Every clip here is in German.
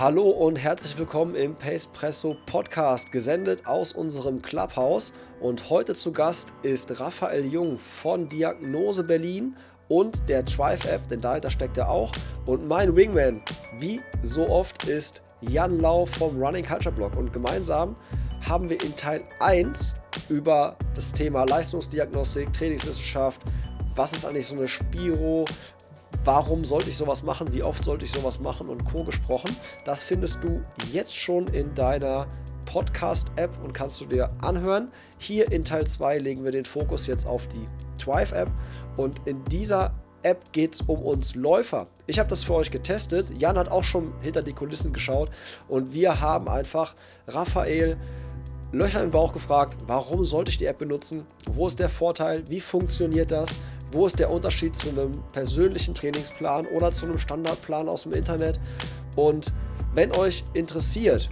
Hallo und herzlich willkommen im Pacepresso Podcast, gesendet aus unserem Clubhouse. Und heute zu Gast ist Raphael Jung von Diagnose Berlin und der Thrive App, denn dahinter steckt er auch. Und mein Wingman, wie so oft, ist Jan Lau vom Running Culture Blog. Und gemeinsam haben wir in Teil 1 über das Thema Leistungsdiagnostik, Trainingswissenschaft, was ist eigentlich so eine Spiro, warum sollte ich sowas machen, wie oft sollte ich sowas machen und Co. gesprochen. Das findest du jetzt schon in deiner Podcast-App und kannst du dir anhören. Hier in Teil 2 legen wir den Fokus jetzt auf die Thrive-App und in dieser App geht es um uns Läufer. Ich habe das für euch getestet. Jan hat auch schon hinter die Kulissen geschaut und wir haben einfach Raphael Löcher im Bauch gefragt, warum sollte ich die App benutzen? Wo ist der Vorteil? Wie funktioniert das? Wo ist der Unterschied zu einem persönlichen Trainingsplan oder zu einem Standardplan aus dem Internet? Und wenn euch interessiert,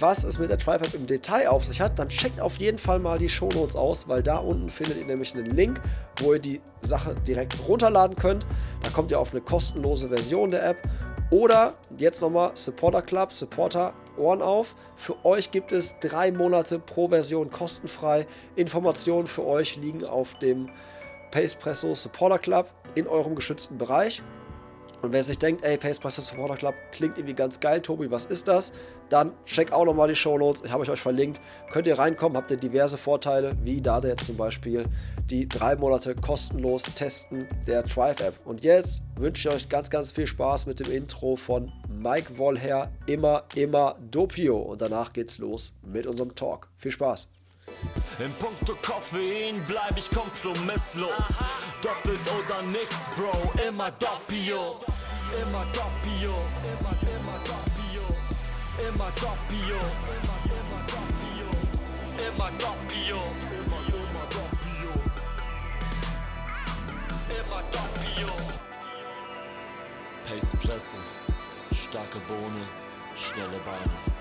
was es mit der TriFab im Detail auf sich hat, dann checkt auf jeden Fall mal die Shownotes aus, weil da unten findet ihr nämlich einen Link, wo ihr die Sache direkt runterladen könnt. Da kommt ihr auf eine kostenlose Version der App. Oder jetzt nochmal Supporter Club, Supporter Ohren auf. Für euch gibt es drei Monate pro Version kostenfrei. Informationen für euch liegen auf dem Pacepresso Supporter Club in eurem geschützten Bereich. Und wer sich denkt, ey, Pacepresso Supporter Club klingt irgendwie ganz geil, Tobi, was ist das? Dann check auch nochmal die Show Notes. Ich habe euch verlinkt. Könnt ihr reinkommen, habt ihr diverse Vorteile, wie da jetzt zum Beispiel die drei Monate kostenlos testen der Thrive App. Und jetzt wünsche ich euch ganz, ganz viel Spaß mit dem Intro von Mike Wollher. Immer, immer Dopio. Und danach geht's los mit unserem Talk. Viel Spaß. In puncto Koffein bleib ich kompromisslos. Doppelt oder nichts, Bro, immer Doppio. Immer Doppio, immer Doppio. Immer Doppio, immer, Doppio. Immer Doppio, immer, Doppio. Immer Doppio. Pace Presse, starke Bohne, schnelle Beine.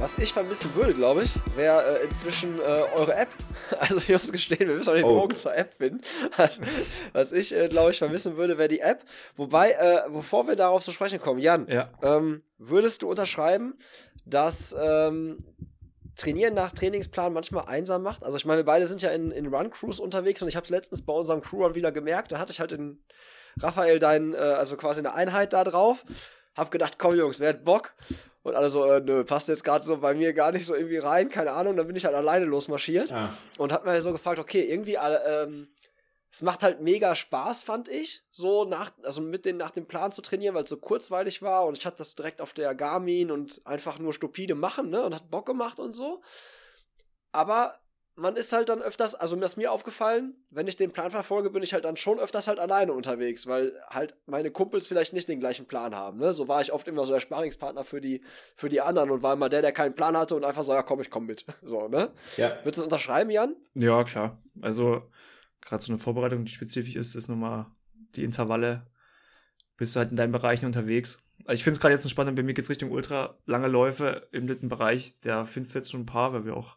Was ich vermissen würde, glaube ich, wäre äh, inzwischen äh, eure App. Also ich muss gestehen, wir müssen auch den Oh. Bogen zur App finden. Was, was ich, äh, glaube ich, vermissen würde, wäre die App. Wobei, äh, bevor wir darauf zu sprechen kommen, Jan, Ja. ähm, würdest du unterschreiben, dass ähm, Trainieren nach Trainingsplan manchmal einsam macht? Also ich meine, wir beide sind ja in, in Run-Crews unterwegs und ich habe es letztens bei unserem Crew-Run wieder gemerkt. Da hatte ich halt in Raphael deinen, äh, also quasi eine Einheit da drauf. Hab gedacht, komm Jungs, wer hat Bock? Und alle so, äh, nö, passt jetzt gerade so bei mir gar nicht so irgendwie rein, keine Ahnung. Dann bin ich halt alleine losmarschiert Ah, und hab mir so gefragt, okay, irgendwie, äh, ähm, es macht halt mega Spaß, fand ich, so nach, also mit den, nach dem Plan zu trainieren, weil es so kurzweilig war und ich hatte das direkt auf der Garmin und einfach nur stupide machen, ne, und hat Bock gemacht und so. Aber man ist halt dann öfters, also mir ist mir aufgefallen, wenn ich den Plan verfolge, bin ich halt dann schon öfters halt alleine unterwegs, weil halt meine Kumpels vielleicht nicht den gleichen Plan haben, ne. So war ich oft immer so der Sparingspartner für die, für die anderen und war immer der, der keinen Plan hatte und einfach so, ja komm, ich komm mit. So, ne. ja. Würdest du das unterschreiben, Jan? ja, klar. Also, gerade so eine Vorbereitung, die spezifisch ist, ist nochmal die Intervalle. Bist du halt in deinen Bereichen unterwegs. Also ich finde es gerade jetzt spannend, bei mir geht es Richtung ultra lange Läufe im dritten Bereich. Da findest du jetzt schon ein paar, weil wir auch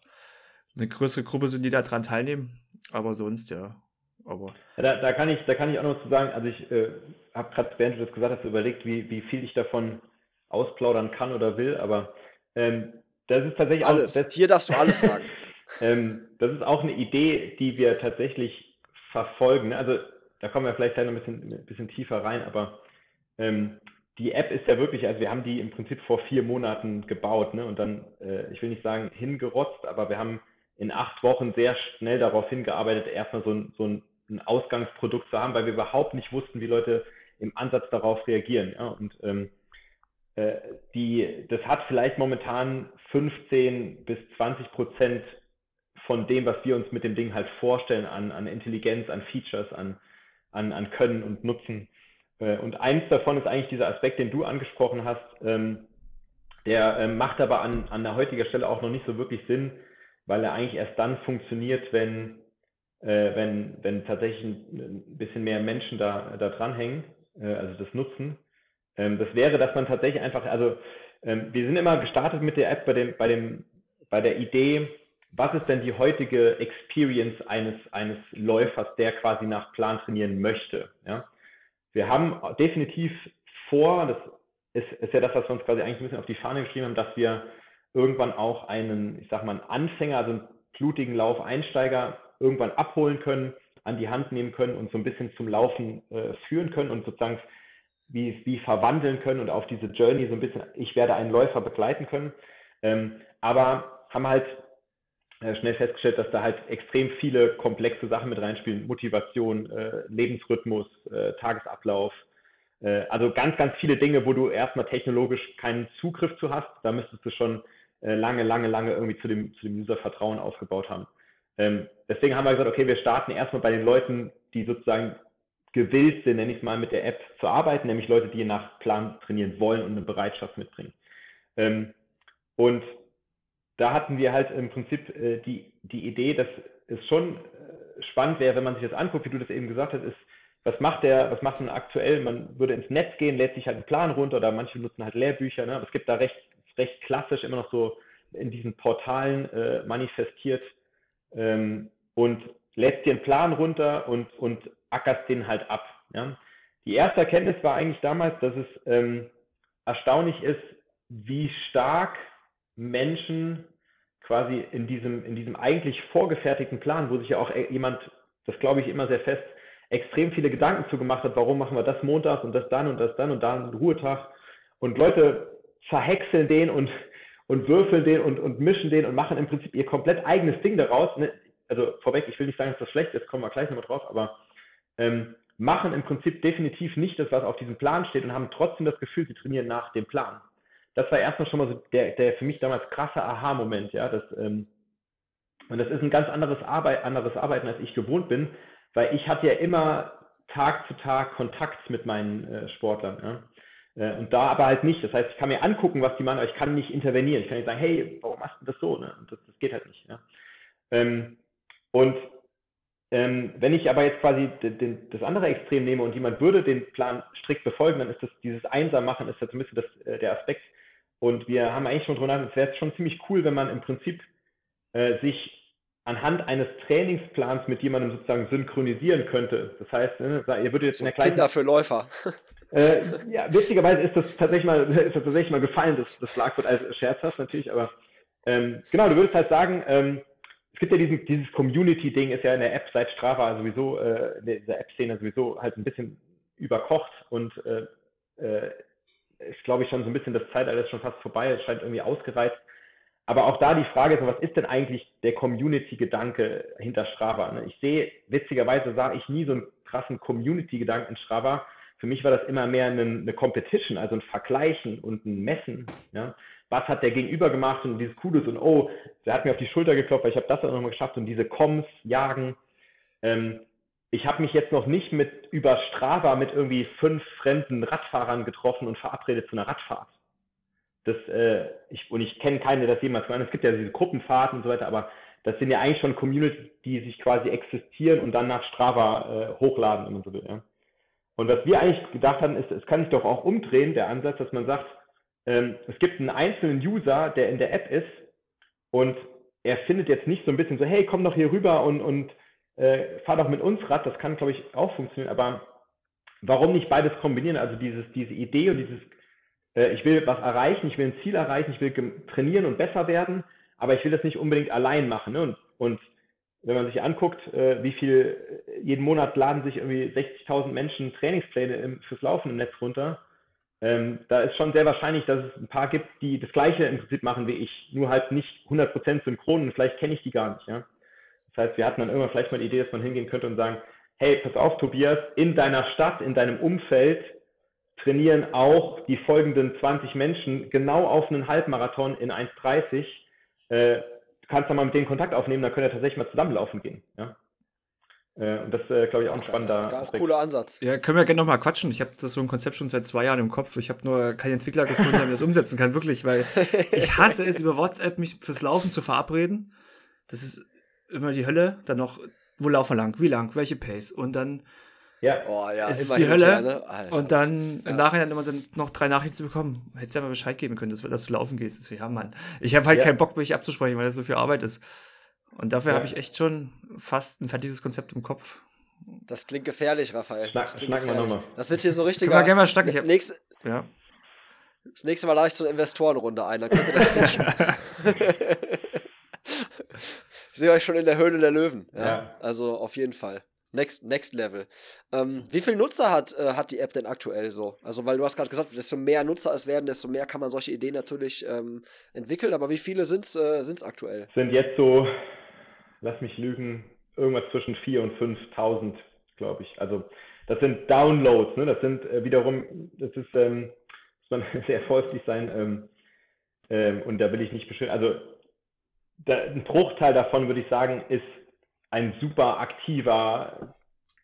eine größere Gruppe sind, die da dran teilnehmen. Aber sonst, ja. Aber Ja, Da, da, kann ich, da kann ich auch noch zu sagen, also ich äh, habe gerade, während du das gesagt hast, überlegt, wie, wie viel ich davon ausplaudern kann oder will, aber ähm, das ist tatsächlich Alles. auch, das, Hier darfst du alles sagen. ähm, das ist auch eine Idee, die wir tatsächlich verfolgen. Also da kommen wir vielleicht gleich noch ein bisschen, ein bisschen tiefer rein, aber ähm, die App ist ja wirklich, also wir haben die im Prinzip vor vier Monaten gebaut ne? und dann, äh, ich will nicht sagen hingerotzt, aber wir haben in acht Wochen sehr schnell darauf hingearbeitet, erstmal so ein, so ein, Ausgangsprodukt zu haben, weil wir überhaupt nicht wussten, wie Leute im Ansatz darauf reagieren. Ja? Und ähm, äh, die, das hat vielleicht momentan 15 bis 20 Prozent von dem, was wir uns mit dem Ding halt vorstellen, an, an Intelligenz, an Features, an, an, an Können und Nutzen. Äh, Und eins davon ist eigentlich dieser Aspekt, den du angesprochen hast, ähm, der ähm, macht aber an, an der heutigen Stelle auch noch nicht so wirklich Sinn, weil er eigentlich erst dann funktioniert, wenn, äh, wenn, wenn tatsächlich ein, bisschen mehr Menschen da, da dranhängen, äh, also das nutzen. Ähm, das wäre, dass man tatsächlich einfach, also ähm, wir sind immer gestartet mit der App bei dem, bei dem, bei der Idee, was ist denn die heutige Experience eines, eines Läufers, der quasi nach Plan trainieren möchte? Ja? Wir haben definitiv vor, das ist, ist ja das, was wir uns quasi eigentlich ein bisschen auf die Fahne geschrieben haben, dass wir irgendwann auch einen, ich sag mal, einen Anfänger, also einen blutigen Lauf-Einsteiger irgendwann abholen können, an die Hand nehmen können und so ein bisschen zum Laufen äh, führen können und sozusagen wie, wie verwandeln können und auf diese Journey so ein bisschen, ich werde einen Läufer begleiten können. Ähm, aber haben halt äh, schnell festgestellt, dass da halt extrem viele komplexe Sachen mit reinspielen. Motivation, äh, Lebensrhythmus, äh, Tagesablauf. Äh, also ganz, ganz viele Dinge, wo du erstmal technologisch keinen Zugriff zu hast. Da müsstest du schon äh, lange, lange, lange irgendwie zu dem, zu dem User Vertrauen aufgebaut haben. Ähm, deswegen haben wir gesagt, okay, wir starten erstmal bei den Leuten, die sozusagen gewillt sind, nenne ich es mal, mit der App zu arbeiten, nämlich Leute, die nach Plan trainieren wollen und eine Bereitschaft mitbringen. Ähm, und da hatten wir halt im Prinzip äh, die, die Idee, dass es schon äh, spannend wäre, wenn man sich das anguckt, wie du das eben gesagt hast, ist, was macht der, was macht man aktuell? Man würde ins Netz gehen, lädt sich halt einen Plan runter oder manche nutzen halt Lehrbücher, ne? aber es gibt da recht, recht klassisch immer noch so in diesen Portalen äh, manifestiert ähm, und lädst dir einen Plan runter und, und ackerst den halt ab. Ja? Die erste Erkenntnis war eigentlich damals, dass es ähm, erstaunlich ist, wie stark Menschen quasi in diesem, in diesem eigentlich vorgefertigten Plan, wo sich ja auch jemand, das glaube ich immer sehr fest, extrem viele Gedanken zugemacht hat, warum machen wir das Montag und das dann und das dann und da einen Ruhetag. Und Leute verhäckseln den und, und würfeln den und, und mischen den und machen im Prinzip ihr komplett eigenes Ding daraus. Ne? Also vorweg, ich will nicht sagen, dass das schlecht ist, kommen wir gleich nochmal drauf, aber ähm, machen im Prinzip definitiv nicht das, was auf diesem Plan steht und haben trotzdem das Gefühl, sie trainieren nach dem Plan das war erstmal schon mal so der, der für mich damals krasse Aha-Moment, ja. Das, ähm, und das ist ein ganz anderes, Arbeit, anderes Arbeiten, als ich gewohnt bin, weil ich hatte ja immer Tag zu Tag Kontakt mit meinen äh, Sportlern. Ja? Äh, und da aber halt nicht. Das heißt, ich kann mir angucken, was die machen, aber ich kann nicht intervenieren. Ich kann nicht sagen, hey, warum machst du das so? Ne? Das, das, geht halt nicht. Ja? Ähm, und ähm, wenn ich aber jetzt quasi den, den, das andere Extrem nehme und jemand würde den Plan strikt befolgen, dann ist das dieses Einsam-Machen, ist ja so ein bisschen das, äh, der Aspekt, und wir haben eigentlich schon drüber nachgedacht, es wäre schon ziemlich cool, wenn man im Prinzip äh, sich anhand eines Trainingsplans mit jemandem sozusagen synchronisieren könnte. Das heißt, ne, ihr würdet jetzt so in der kleinen. Tinder für Läufer. Äh, ja, witzigerweise ist das tatsächlich mal, ist das tatsächlich mal gefallen, das, das Schlagwort als scherzhaft natürlich, aber ähm, genau, du würdest halt sagen, ähm, es gibt ja diesen, dieses Community-Ding, ist ja in der App seit Strava sowieso, äh, in der App-Szene sowieso halt ein bisschen überkocht und äh, äh ist, glaube ich, schon so ein bisschen das Zeitalter ist schon fast vorbei, es scheint irgendwie ausgereizt. Aber auch da die Frage ist, was ist denn eigentlich der Community-Gedanke hinter Strava? Ne? Ich sehe, witzigerweise sah ich nie so einen krassen Community-Gedanken in Strava. Für mich war das immer mehr eine, eine Competition, also ein Vergleichen und ein Messen. Ja? Was hat der Gegenüber gemacht und dieses Cooles und oh, der hat mir auf die Schulter geklopft, weil ich habe das auch nochmal geschafft und diese Coms jagen. Ähm, ich habe mich jetzt noch nicht mit über Strava mit irgendwie fünf fremden Radfahrern getroffen und verabredet zu einer Radfahrt. Das, äh, ich, und ich kenne keine, das jemals gemacht. Es gibt ja diese Gruppenfahrten und so weiter, aber das sind ja eigentlich schon Communities, die sich quasi existieren und dann nach Strava äh, hochladen, wenn man so will. Ja. Und was wir eigentlich gedacht haben, ist, es kann sich doch auch umdrehen, der Ansatz, dass man sagt, ähm, es gibt einen einzelnen User, der in der App ist und er findet jetzt nicht so ein bisschen so, hey, komm doch hier rüber und, und äh, fahr doch mit uns Rad, das kann, glaube ich, auch funktionieren, aber warum nicht beides kombinieren? Also dieses, diese Idee und dieses, äh, ich will was erreichen, ich will ein Ziel erreichen, ich will trainieren und besser werden, aber ich will das nicht unbedingt allein machen. Ne? Und, und wenn man sich anguckt, äh, wie viel, äh, jeden Monat laden sich irgendwie 60.000 Menschen Trainingspläne im, fürs Laufen im Netz runter, ähm, da ist schon sehr wahrscheinlich, dass es ein paar gibt, die das Gleiche im Prinzip machen wie ich, nur halt nicht 100% synchron und vielleicht kenne ich die gar nicht. Ja? Das heißt, wir hatten dann irgendwann vielleicht mal die Idee, dass man hingehen könnte und sagen, hey, pass auf, Tobias, in deiner Stadt, in deinem Umfeld trainieren auch die folgenden 20 Menschen genau auf einen Halbmarathon in 1,30. Äh, kannst dann mal mit denen Kontakt aufnehmen, dann könnt ihr tatsächlich mal zusammenlaufen gehen. Ja? Äh, und das, äh, glaube ich, auch ein spannender Gar cooler Ansatz. Ja, können wir gerne nochmal quatschen. Ich habe das so ein Konzept schon seit zwei Jahren im Kopf. Ich habe nur keinen Entwickler gefunden, der mir das umsetzen kann, wirklich, weil ich hasse es, über WhatsApp mich fürs Laufen zu verabreden. Das ist immer die Hölle, dann noch, wo laufen wir lang, wie lang, welche Pace und dann ja. Oh, ja, ist es die Hölle ne? Alter, und dann ja. im Nachhinein immer dann noch drei Nachrichten zu bekommen. Hättest ja mal Bescheid geben können, dass, dass du laufen gehst. Ja, Mann. Ich habe halt ja. keinen Bock, mich abzusprechen, weil das so viel Arbeit ist. Und dafür ja. habe ich echt schon fast ein fertiges Konzept im Kopf. Das klingt gefährlich, Raphael. Schnack, das schnacken wir nochmal. Das wird hier so richtig. Können wir gerne mal schnacken. Nächste, Ja. Das nächste Mal lade ich zur Investorenrunde ein, dann könnt ihr das pitchen. ich sehe euch schon in der Höhle der Löwen. Ja? ja. Also auf jeden Fall. Next, next Level. Ähm, wie viele Nutzer hat, äh, hat die App denn aktuell so? Also, weil du hast gerade gesagt, desto mehr Nutzer es werden, desto mehr kann man solche Ideen natürlich ähm, entwickeln. Aber wie viele sind es äh, aktuell? Sind jetzt so, lass mich lügen, irgendwas zwischen 4.000 und 5.000, glaube ich. Also, das sind Downloads. Ne? Das sind äh, wiederum, das ist, ähm, muss man sehr vorsichtig sein. Ähm, ähm, und da will ich nicht beschönigen. Also, da, ein Bruchteil davon, würde ich sagen, ist ein super aktiver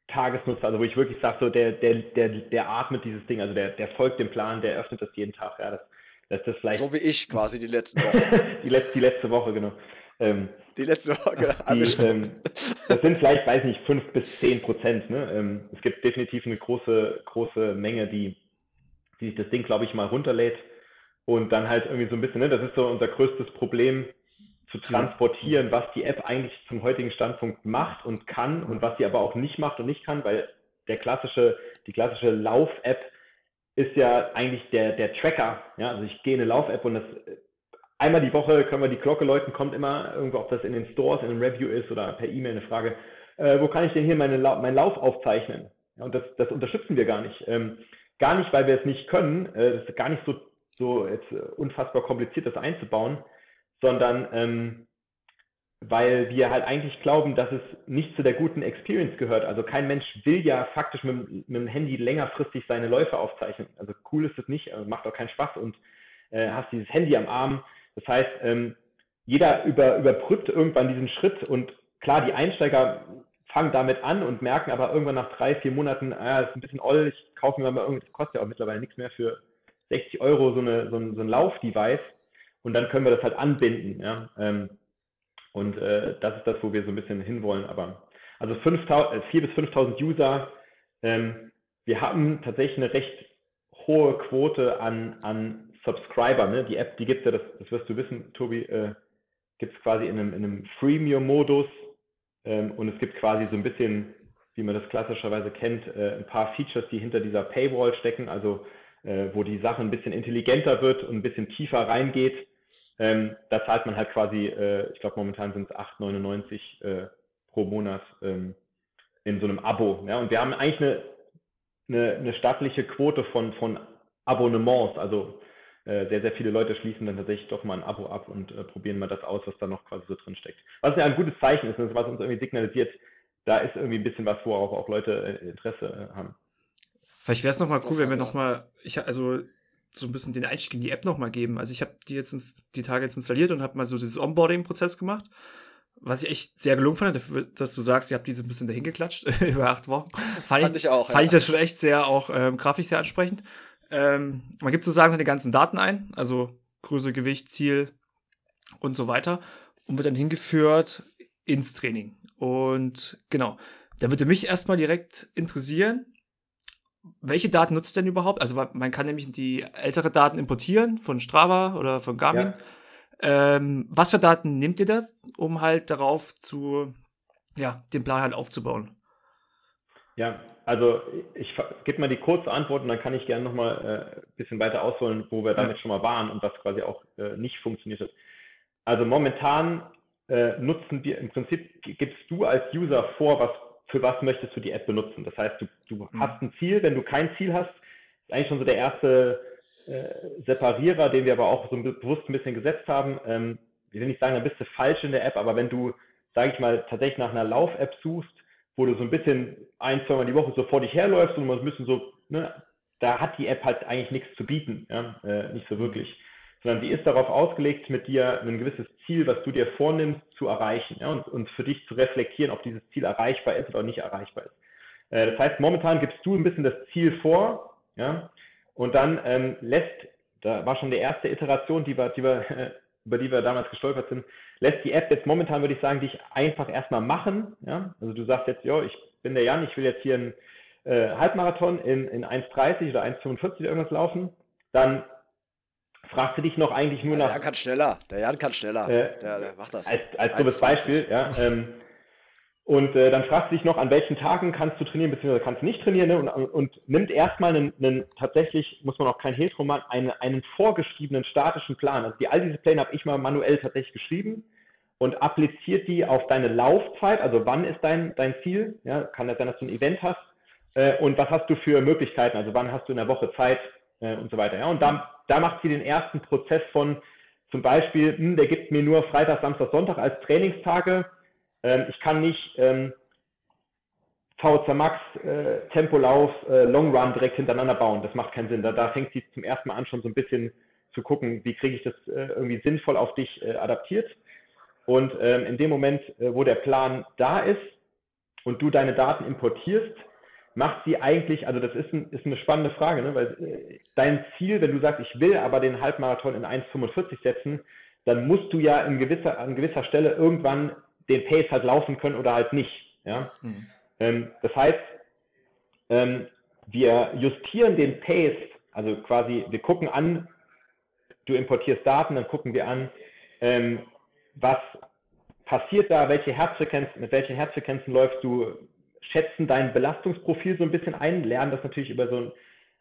Tagesnutzer, also wo ich wirklich sage, so der, der, der, der atmet dieses Ding, also der, der folgt dem Plan, der öffnet das jeden Tag. Ja, das, das, das vielleicht so wie ich quasi die letzten Wochen. die, letzte, die letzte Woche, genau. Ähm, die letzte Woche. Die, ähm, das sind vielleicht, weiß nicht, fünf bis zehn Prozent. Ne? Ähm, es gibt definitiv eine große, große Menge, die, die sich das Ding, glaube ich, mal runterlädt und dann halt irgendwie so ein bisschen, ne? das ist so unser größtes Problem, zu transportieren, was die App eigentlich zum heutigen Standpunkt macht und kann und was sie aber auch nicht macht und nicht kann, weil der klassische, die klassische Lauf-App ist ja eigentlich der, der Tracker. Ja, also ich gehe in eine Lauf-App und das einmal die Woche können wir die Glocke läuten, kommt immer irgendwo, ob das in den Stores, in einem Review ist oder per E-Mail eine Frage, äh, wo kann ich denn hier meine, meinen Lauf aufzeichnen? Ja, und das, das unterstützen wir gar nicht. Ähm, gar nicht, weil wir es nicht können. Äh, das ist gar nicht so, so jetzt äh, unfassbar kompliziert, das einzubauen sondern ähm, weil wir halt eigentlich glauben, dass es nicht zu der guten Experience gehört. Also kein Mensch will ja faktisch mit, mit dem Handy längerfristig seine Läufe aufzeichnen. Also cool ist es nicht, also macht auch keinen Spaß und äh, hast dieses Handy am Arm. Das heißt, ähm, jeder über, überbrückt irgendwann diesen Schritt und klar, die Einsteiger fangen damit an und merken aber irgendwann nach drei, vier Monaten, ah, ist ein bisschen oll, ich kaufe mir mal irgendwas, kostet ja auch mittlerweile nichts mehr für 60 Euro so, eine, so ein, so ein Laufdevice und dann können wir das halt anbinden. Ja? Ähm, und äh, das ist das, wo wir so ein bisschen hinwollen. Aber also 4.000 äh, bis 5.000 User. Ähm, wir haben tatsächlich eine recht hohe Quote an, an Subscriber. Ne? Die App, die gibt es ja, das, das wirst du wissen, Tobi, äh, gibt es quasi in einem, in einem Freemium-Modus. Ähm, und es gibt quasi so ein bisschen, wie man das klassischerweise kennt, äh, ein paar Features, die hinter dieser Paywall stecken. Also äh, wo die Sache ein bisschen intelligenter wird und ein bisschen tiefer reingeht. Ähm, da zahlt man halt quasi, äh, ich glaube momentan sind es 8,99 äh, pro Monat ähm, in so einem Abo. Ja? Und wir haben eigentlich eine, eine, eine stattliche Quote von, von Abonnements. Also äh, sehr, sehr viele Leute schließen dann tatsächlich doch mal ein Abo ab und äh, probieren mal das aus, was da noch quasi so drin steckt. Was ja ein gutes Zeichen ist, was uns irgendwie signalisiert, da ist irgendwie ein bisschen was, wo auch, Leute äh, Interesse äh, haben. Vielleicht wäre es nochmal cool, wenn wir nochmal, ich, also so ein bisschen den Einstieg in die App nochmal geben. Also ich habe die jetzt ins, die Tage jetzt installiert und habe mal so dieses Onboarding-Prozess gemacht, was ich echt sehr gelungen fand, dafür, dass du sagst, ihr habt die so ein bisschen dahin geklatscht über acht Wochen. Fand, fand ich, ich, auch. Fand ja. ich das schon echt sehr auch ähm, grafisch sehr ansprechend. Ähm, man gibt sozusagen seine ganzen Daten ein, also Größe, Gewicht, Ziel und so weiter und wird dann hingeführt ins Training. Und genau, da würde mich erstmal direkt interessieren, welche Daten nutzt denn überhaupt? Also man kann nämlich die ältere Daten importieren von Strava oder von Garmin. Ja. Ähm, was für Daten nehmt ihr da, um halt darauf zu, ja, den Plan halt aufzubauen? Ja, also ich gebe mal die kurze Antwort und dann kann ich gerne nochmal äh, ein bisschen weiter ausholen, wo wir damit ja. schon mal waren und was quasi auch äh, nicht funktioniert hat. Also momentan äh, nutzen wir, im Prinzip gibst du als User vor, was für was möchtest du die App benutzen. Das heißt, du, du mhm. hast ein Ziel, wenn du kein Ziel hast, ist eigentlich schon so der erste äh, Separierer, den wir aber auch so bewusst ein bisschen gesetzt haben. Ähm, ich will nicht sagen, dann bist du falsch in der App, aber wenn du, sage ich mal, tatsächlich nach einer Lauf-App suchst, wo du so ein bisschen ein, zweimal die Woche so vor dich herläufst und man müssen so, ne, da hat die App halt eigentlich nichts zu bieten, ja, äh, nicht so wirklich sondern die ist darauf ausgelegt, mit dir ein gewisses Ziel, was du dir vornimmst, zu erreichen ja, und, und für dich zu reflektieren, ob dieses Ziel erreichbar ist oder nicht erreichbar ist. Äh, das heißt, momentan gibst du ein bisschen das Ziel vor ja, und dann ähm, lässt, da war schon die erste Iteration, die wir, die wir, über die wir damals gestolpert sind, lässt die App jetzt momentan, würde ich sagen, dich einfach erstmal machen. Ja? Also du sagst jetzt, ja, ich bin der Jan, ich will jetzt hier einen äh, Halbmarathon in, in 1,30 oder 1,45 oder irgendwas laufen. Dann fragst du dich noch eigentlich nur ja, nach. Der Jan kann schneller. Der Jan kann schneller. Äh, der, der, macht das. Als, als dummes Beispiel, ja. Ähm, Und äh, dann fragst du dich noch, an welchen Tagen kannst du trainieren, beziehungsweise kannst du nicht trainieren, ne? und, und nimmt erstmal einen, einen, tatsächlich, muss man auch kein Hehl drum machen, einen, einen vorgeschriebenen statischen Plan. Also die, all diese Pläne habe ich mal manuell tatsächlich geschrieben und appliziert die auf deine Laufzeit, also wann ist dein, dein Ziel, ja, kann das sein, dass du ein Event hast, äh, und was hast du für Möglichkeiten, also wann hast du in der Woche Zeit äh, und so weiter. Ja? Und da, da macht sie den ersten Prozess von zum Beispiel, hm, der gibt mir nur Freitag, Samstag, Sonntag als Trainingstage, ähm, ich kann nicht ähm, VZ Max, äh, Tempolauf, äh, Long Run direkt hintereinander bauen. Das macht keinen Sinn. Da, da fängt sie zum ersten Mal an, schon so ein bisschen zu gucken, wie kriege ich das äh, irgendwie sinnvoll auf dich äh, adaptiert. Und ähm, in dem Moment, äh, wo der Plan da ist und du deine Daten importierst, macht sie eigentlich, also das ist, ein, ist eine spannende Frage, ne? weil äh, dein Ziel, wenn du sagst, ich will aber den Halbmarathon in 1,45 setzen, dann musst du ja in gewisser, an gewisser Stelle irgendwann den Pace halt laufen können oder halt nicht. Ja? Mhm. Ähm, das heißt, ähm, wir justieren den Pace, also quasi, wir gucken an, du importierst Daten, dann gucken wir an, ähm, was passiert da, welche Herzfrequenz, mit welchen Herzfrequenzen läufst du, schätzen dein Belastungsprofil so ein bisschen ein, lernen das natürlich über so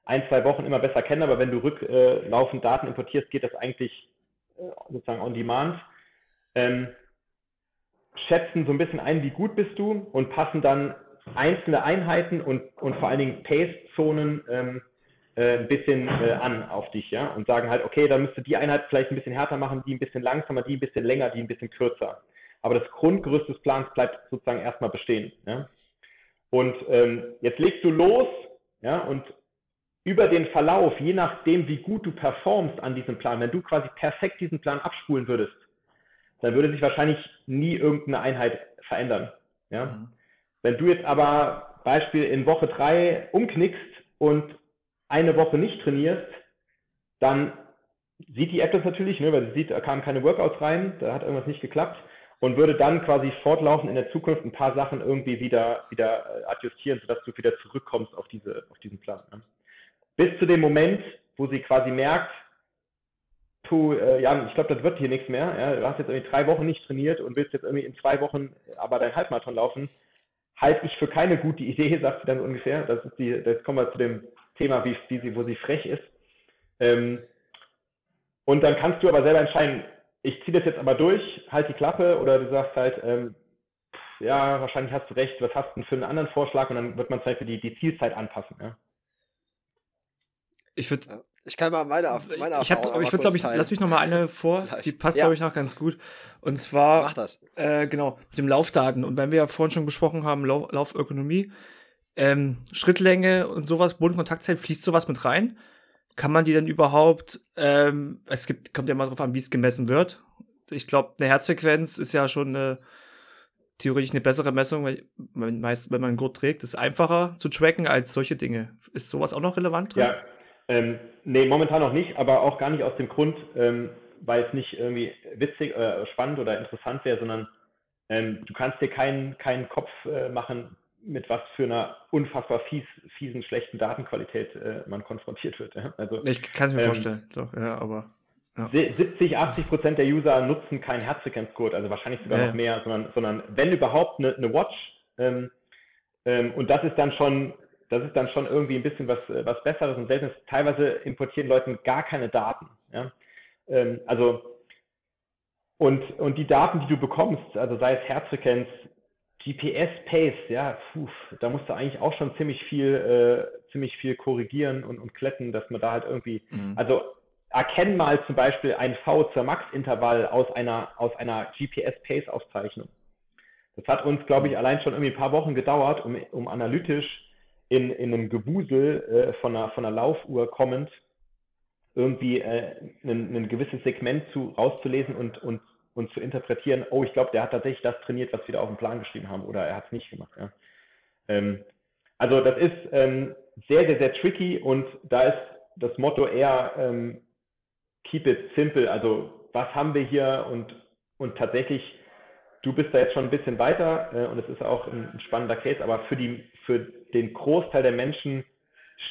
ein, zwei Wochen immer besser kennen, aber wenn du rücklaufend Daten importierst, geht das eigentlich äh, sozusagen on demand. Ähm, schätzen so ein bisschen ein, wie gut bist du und passen dann einzelne Einheiten und, und vor allen Dingen Pace-Zonen ähm, äh, ein bisschen äh, an auf dich, ja, und sagen halt, okay, da müsste die Einheit vielleicht ein bisschen härter machen, die ein bisschen langsamer, die ein bisschen länger, die ein bisschen kürzer. Aber das Grundgerüst des Plans bleibt sozusagen erstmal bestehen. Ja? Und ähm, jetzt legst du los, ja, und über den Verlauf, je nachdem, wie gut du performst an diesem Plan, wenn du quasi perfekt diesen Plan abspulen würdest, dann würde sich wahrscheinlich nie irgendeine Einheit verändern. Ja? Mhm. Wenn du jetzt aber Beispiel in Woche drei umknickst und eine Woche nicht trainierst, dann sieht die App das natürlich, ne, weil sie sieht, da kamen keine Workouts rein, da hat irgendwas nicht geklappt und würde dann quasi fortlaufend in der Zukunft ein paar Sachen irgendwie wieder, wieder äh, adjustieren, sodass du wieder zurückkommst auf, diese, auf diesen Plan. Ne? Bis zu dem Moment, wo sie quasi merkt, puh, äh, Jan, ich glaube, das wird hier nichts mehr. Ja? Du hast jetzt irgendwie drei Wochen nicht trainiert und willst jetzt irgendwie in zwei Wochen aber dein Halbmarathon laufen. Halte ich für keine gute Idee, sagt sie dann ungefähr. Das ist die, das kommen wir zu dem Thema, wie, wie sie, wo sie frech ist. Ähm, und dann kannst du aber selber entscheiden, ich ziehe das jetzt aber durch, halt die Klappe oder du sagst halt, ähm, ja, wahrscheinlich hast du recht, was hast du denn für einen anderen Vorschlag und dann wird man zum Beispiel die, die Zielzeit anpassen. Ja? Ich würde ich kann mal meine, meine Ich, hab, aber ich würde, glaube ich, lass mich noch mal eine vor, Gleich. die passt, ja. glaube ich, noch ganz gut. Und zwar, Mach das. Äh, genau, mit dem Laufdaten. Und wenn wir ja vorhin schon besprochen haben, Lauf, Laufökonomie, ähm, Schrittlänge und sowas, Bodenkontaktzeit, fließt sowas mit rein? Kann man die denn überhaupt, ähm, es gibt, kommt ja mal drauf an, wie es gemessen wird. Ich glaube, eine Herzfrequenz ist ja schon eine, theoretisch eine bessere Messung, weil meist, wenn man einen Gurt trägt, ist einfacher zu tracken als solche Dinge. Ist sowas auch noch relevant drin? Ja, ähm, nee, momentan noch nicht, aber auch gar nicht aus dem Grund, ähm, weil es nicht irgendwie witzig, äh, spannend oder interessant wäre, sondern ähm, du kannst dir keinen, keinen Kopf äh, machen, mit was für einer unfassbar fies, fiesen, schlechten Datenqualität äh, man konfrontiert wird. Ja? Also, ich kann es mir ähm, vorstellen, doch, ja, aber. Ja. 70, 80 Prozent der User nutzen keinen Herzfrequenzcode, also wahrscheinlich sogar ja. noch mehr, sondern, sondern wenn überhaupt eine, eine Watch. Ähm, ähm, und das ist dann schon das ist dann schon irgendwie ein bisschen was, äh, was Besseres und seltenes. Teilweise importieren Leute gar keine Daten. Ja? Ähm, also, und, und die Daten, die du bekommst, also sei es Herzfrequenz, GPS Pace, ja, puh, da musst du eigentlich auch schon ziemlich viel, äh, ziemlich viel korrigieren und, und kletten, dass man da halt irgendwie, mhm. also erkenn mal zum Beispiel ein V zur Max-Intervall aus einer, aus einer GPS Pace Aufzeichnung. Das hat uns, glaube ich, mhm. allein schon irgendwie ein paar Wochen gedauert, um, um analytisch in, in einem Gewusel äh, von, einer, von einer Laufuhr kommend irgendwie äh, ein, ein gewisses Segment zu, rauszulesen und, und, und zu interpretieren, oh, ich glaube, der hat tatsächlich das trainiert, was wir da auf dem Plan geschrieben haben, oder er hat es nicht gemacht. Ja. Ähm, also das ist ähm, sehr, sehr, sehr tricky und da ist das Motto eher ähm, keep it simple, also was haben wir hier und, und tatsächlich, du bist da jetzt schon ein bisschen weiter äh, und es ist auch ein, ein spannender Case, aber für die, für den Großteil der Menschen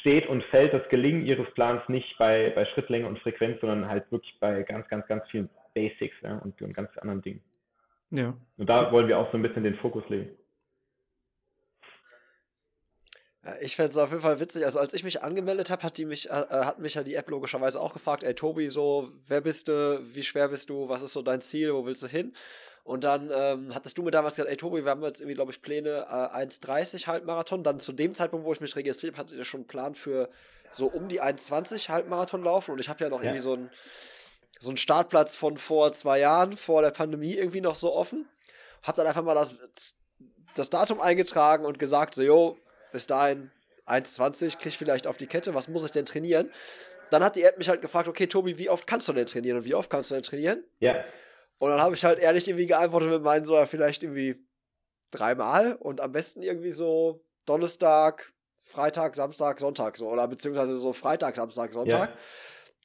steht und fällt das Gelingen ihres Plans nicht bei, bei Schrittlänge und Frequenz, sondern halt wirklich bei ganz, ganz, ganz vielen Basics ja, und, und ganz anderen Dingen. Ja. Und da wollen wir auch so ein bisschen den Fokus legen. Ich fände es auf jeden Fall witzig. Also als ich mich angemeldet habe, hat die mich, äh, äh, hat mich ja die App logischerweise auch gefragt, ey Tobi, so, wer bist du, wie schwer bist du, was ist so dein Ziel, wo willst du hin? Und dann ähm, hattest du mir damals gesagt, ey Tobi, wir haben jetzt irgendwie, glaube ich, Pläne äh, 1,30 Halbmarathon. Dann zu dem Zeitpunkt, wo ich mich registriert habe, hattet ihr schon einen Plan für so um die 1,20 Halbmarathon laufen. Und ich habe ja noch ja. irgendwie so einen so einen Startplatz von vor zwei Jahren, vor der Pandemie irgendwie noch so offen. Hab dann einfach mal das, das Datum eingetragen und gesagt, so, jo, bis dahin 1,20 krieg ich vielleicht auf die Kette, was muss ich denn trainieren? Dann hat die App mich halt gefragt, okay, Tobi, wie oft kannst du denn trainieren und wie oft kannst du denn trainieren? Ja. Und dann habe ich halt ehrlich irgendwie geantwortet mit meinen so, ja, vielleicht irgendwie dreimal und am besten irgendwie so Donnerstag, Freitag, Samstag, Sonntag so oder beziehungsweise so Freitag, Samstag, Sonntag. Ja.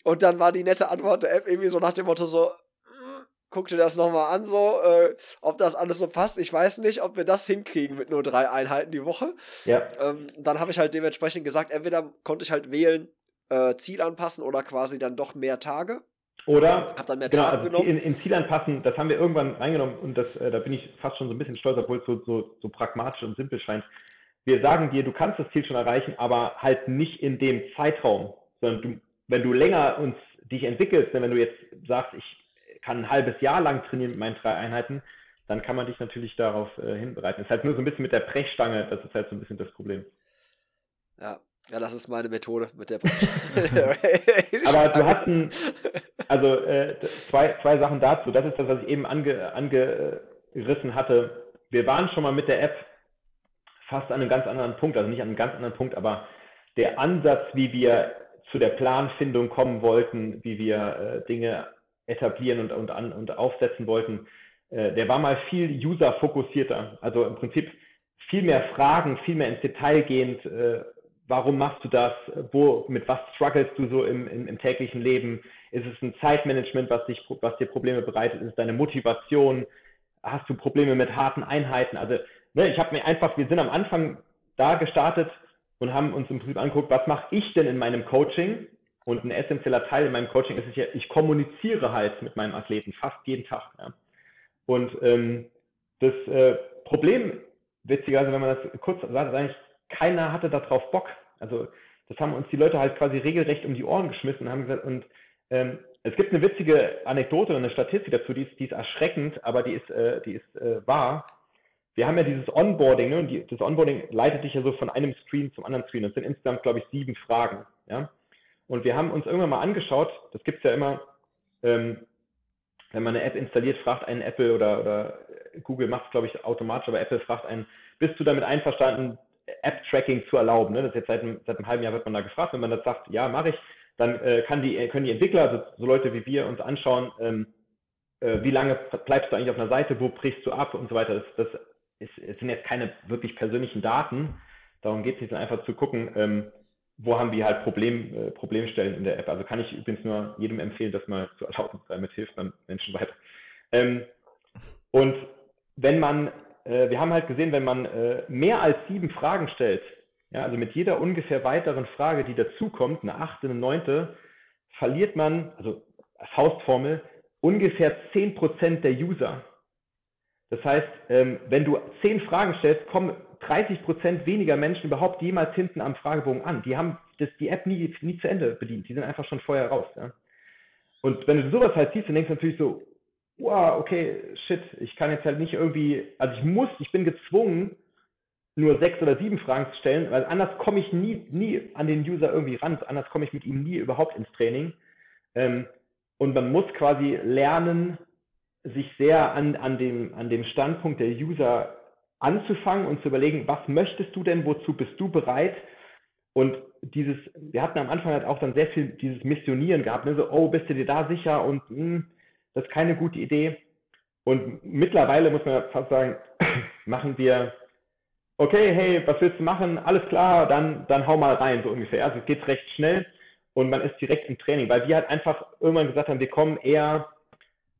Und dann war die nette Antwort der App irgendwie so nach dem Motto so, guck dir das nochmal an, so, äh, ob das alles so passt. Ich weiß nicht, ob wir das hinkriegen mit nur drei Einheiten die Woche. Ja. Ähm, dann habe ich halt dementsprechend gesagt, entweder konnte ich halt wählen, äh, Ziel anpassen oder quasi dann doch mehr Tage. Oder hab dann mehr genau, Tage also genommen. In, in, Ziel anpassen, das haben wir irgendwann reingenommen und das, äh, da bin ich fast schon so ein bisschen stolz, obwohl es so, so, so pragmatisch und simpel scheint. Wir sagen dir, du kannst das Ziel schon erreichen, aber halt nicht in dem Zeitraum, sondern du, wenn du länger uns dich entwickelst, wenn du jetzt sagst, ich kann ein halbes Jahr lang trainieren mit meinen drei Einheiten, dann kann man dich natürlich darauf äh, hinbereiten. Es ist halt nur so ein bisschen mit der Brechstange, das ist halt so ein bisschen das Problem. Ja, ja, das ist meine Methode mit der Brechstange. Aber du hast ein, also äh, zwei, zwei Sachen dazu. Das ist das, was ich eben ange, angerissen hatte. Wir waren schon mal mit der App fast an einem ganz anderen Punkt, also nicht an einem ganz anderen Punkt, aber der Ansatz, wie wir zu der Planfindung kommen wollten, wie wir äh, Dinge etablieren und, und, an, und aufsetzen wollten, äh, der war mal viel user-fokussierter. Also im Prinzip viel mehr Fragen, viel mehr ins Detail gehend. Äh, warum machst du das? Wo, mit was strugglest du so im, im, im, täglichen Leben? Ist es ein Zeitmanagement, was, dich, was dir Probleme bereitet? Ist es deine Motivation? Hast du Probleme mit harten Einheiten? Also ne, ich habe mir einfach, wir sind am Anfang da gestartet und haben uns im Prinzip angeguckt, was mache ich denn in meinem Coaching? Und ein essentieller Teil in meinem Coaching ist ja, ich kommuniziere halt mit meinem Athleten fast jeden Tag. Ja. Und ähm, das äh, Problem, witzigerweise, wenn man das kurz sagt, ist eigentlich, keiner hatte darauf Bock. Also das haben uns die Leute halt quasi regelrecht um die Ohren geschmissen und haben gesagt, und ähm, es gibt eine witzige Anekdote und eine Statistik dazu, die ist, die ist erschreckend, aber die ist, äh, die ist äh, wahr. Wir haben ja dieses Onboarding, ne, und die, das Onboarding leitet dich ja so von einem Screen zum anderen Screen. Das sind insgesamt, glaube ich, sieben Fragen. Ja? Und wir haben uns irgendwann mal angeschaut, das gibt es ja immer, ähm, wenn man eine App installiert, fragt einen Apple oder, oder Google macht es, glaube ich, automatisch, aber Apple fragt einen, bist du damit einverstanden, App-Tracking zu erlauben? Ne? Das ist jetzt seit, seit einem halben Jahr wird man da gefragt. Wenn man das sagt, ja, mache ich, dann äh, die, können die Entwickler, also so Leute wie wir, uns anschauen, ähm, äh, wie lange bleibst du eigentlich auf einer Seite, wo brichst du ab und so weiter. Das, das, ist, das sind jetzt keine wirklich persönlichen Daten. Darum geht es nicht, einfach zu gucken, ähm, wo haben wir halt Problem, äh, Problemstellen in der App. Also kann ich übrigens nur jedem empfehlen, das mal zu erlauben, damit hilft man Menschen weiter. Ähm, und wenn man, äh, wir haben halt gesehen, wenn man äh, mehr als sieben Fragen stellt, ja, also mit jeder ungefähr weiteren Frage, die dazukommt, eine achte, eine neunte, verliert man, also Faustformel, ungefähr zehn Prozent der User. Das heißt, ähm, wenn du zehn Fragen stellst, kommen 30 Prozent weniger Menschen überhaupt jemals hinten am Fragebogen an. Die haben das, die App nie, nie zu Ende bedient. Die sind einfach schon vorher raus. Ja? Und wenn du sowas halt siehst, dann denkst du natürlich so, wow, okay, shit, ich kann jetzt halt nicht irgendwie, also ich muss, ich bin gezwungen, nur sechs oder sieben Fragen zu stellen, weil anders komme ich nie, nie an den User irgendwie ran, anders komme ich mit ihm nie überhaupt ins Training. Ähm, und man muss quasi lernen, sich sehr an, an, dem, an dem Standpunkt der User anzufangen und zu überlegen, was möchtest du denn, wozu bist du bereit? Und dieses, wir hatten am Anfang halt auch dann sehr viel dieses Missionieren gehabt, ne? so, oh, bist du dir da sicher und mh, hm, das ist keine gute Idee. Und mittlerweile muss man fast sagen, machen wir, okay, hey, was willst du machen? Alles klar, dann, dann hau mal rein, so ungefähr. Also es geht recht schnell und man ist direkt im Training, weil wir halt einfach irgendwann gesagt haben, wir kommen eher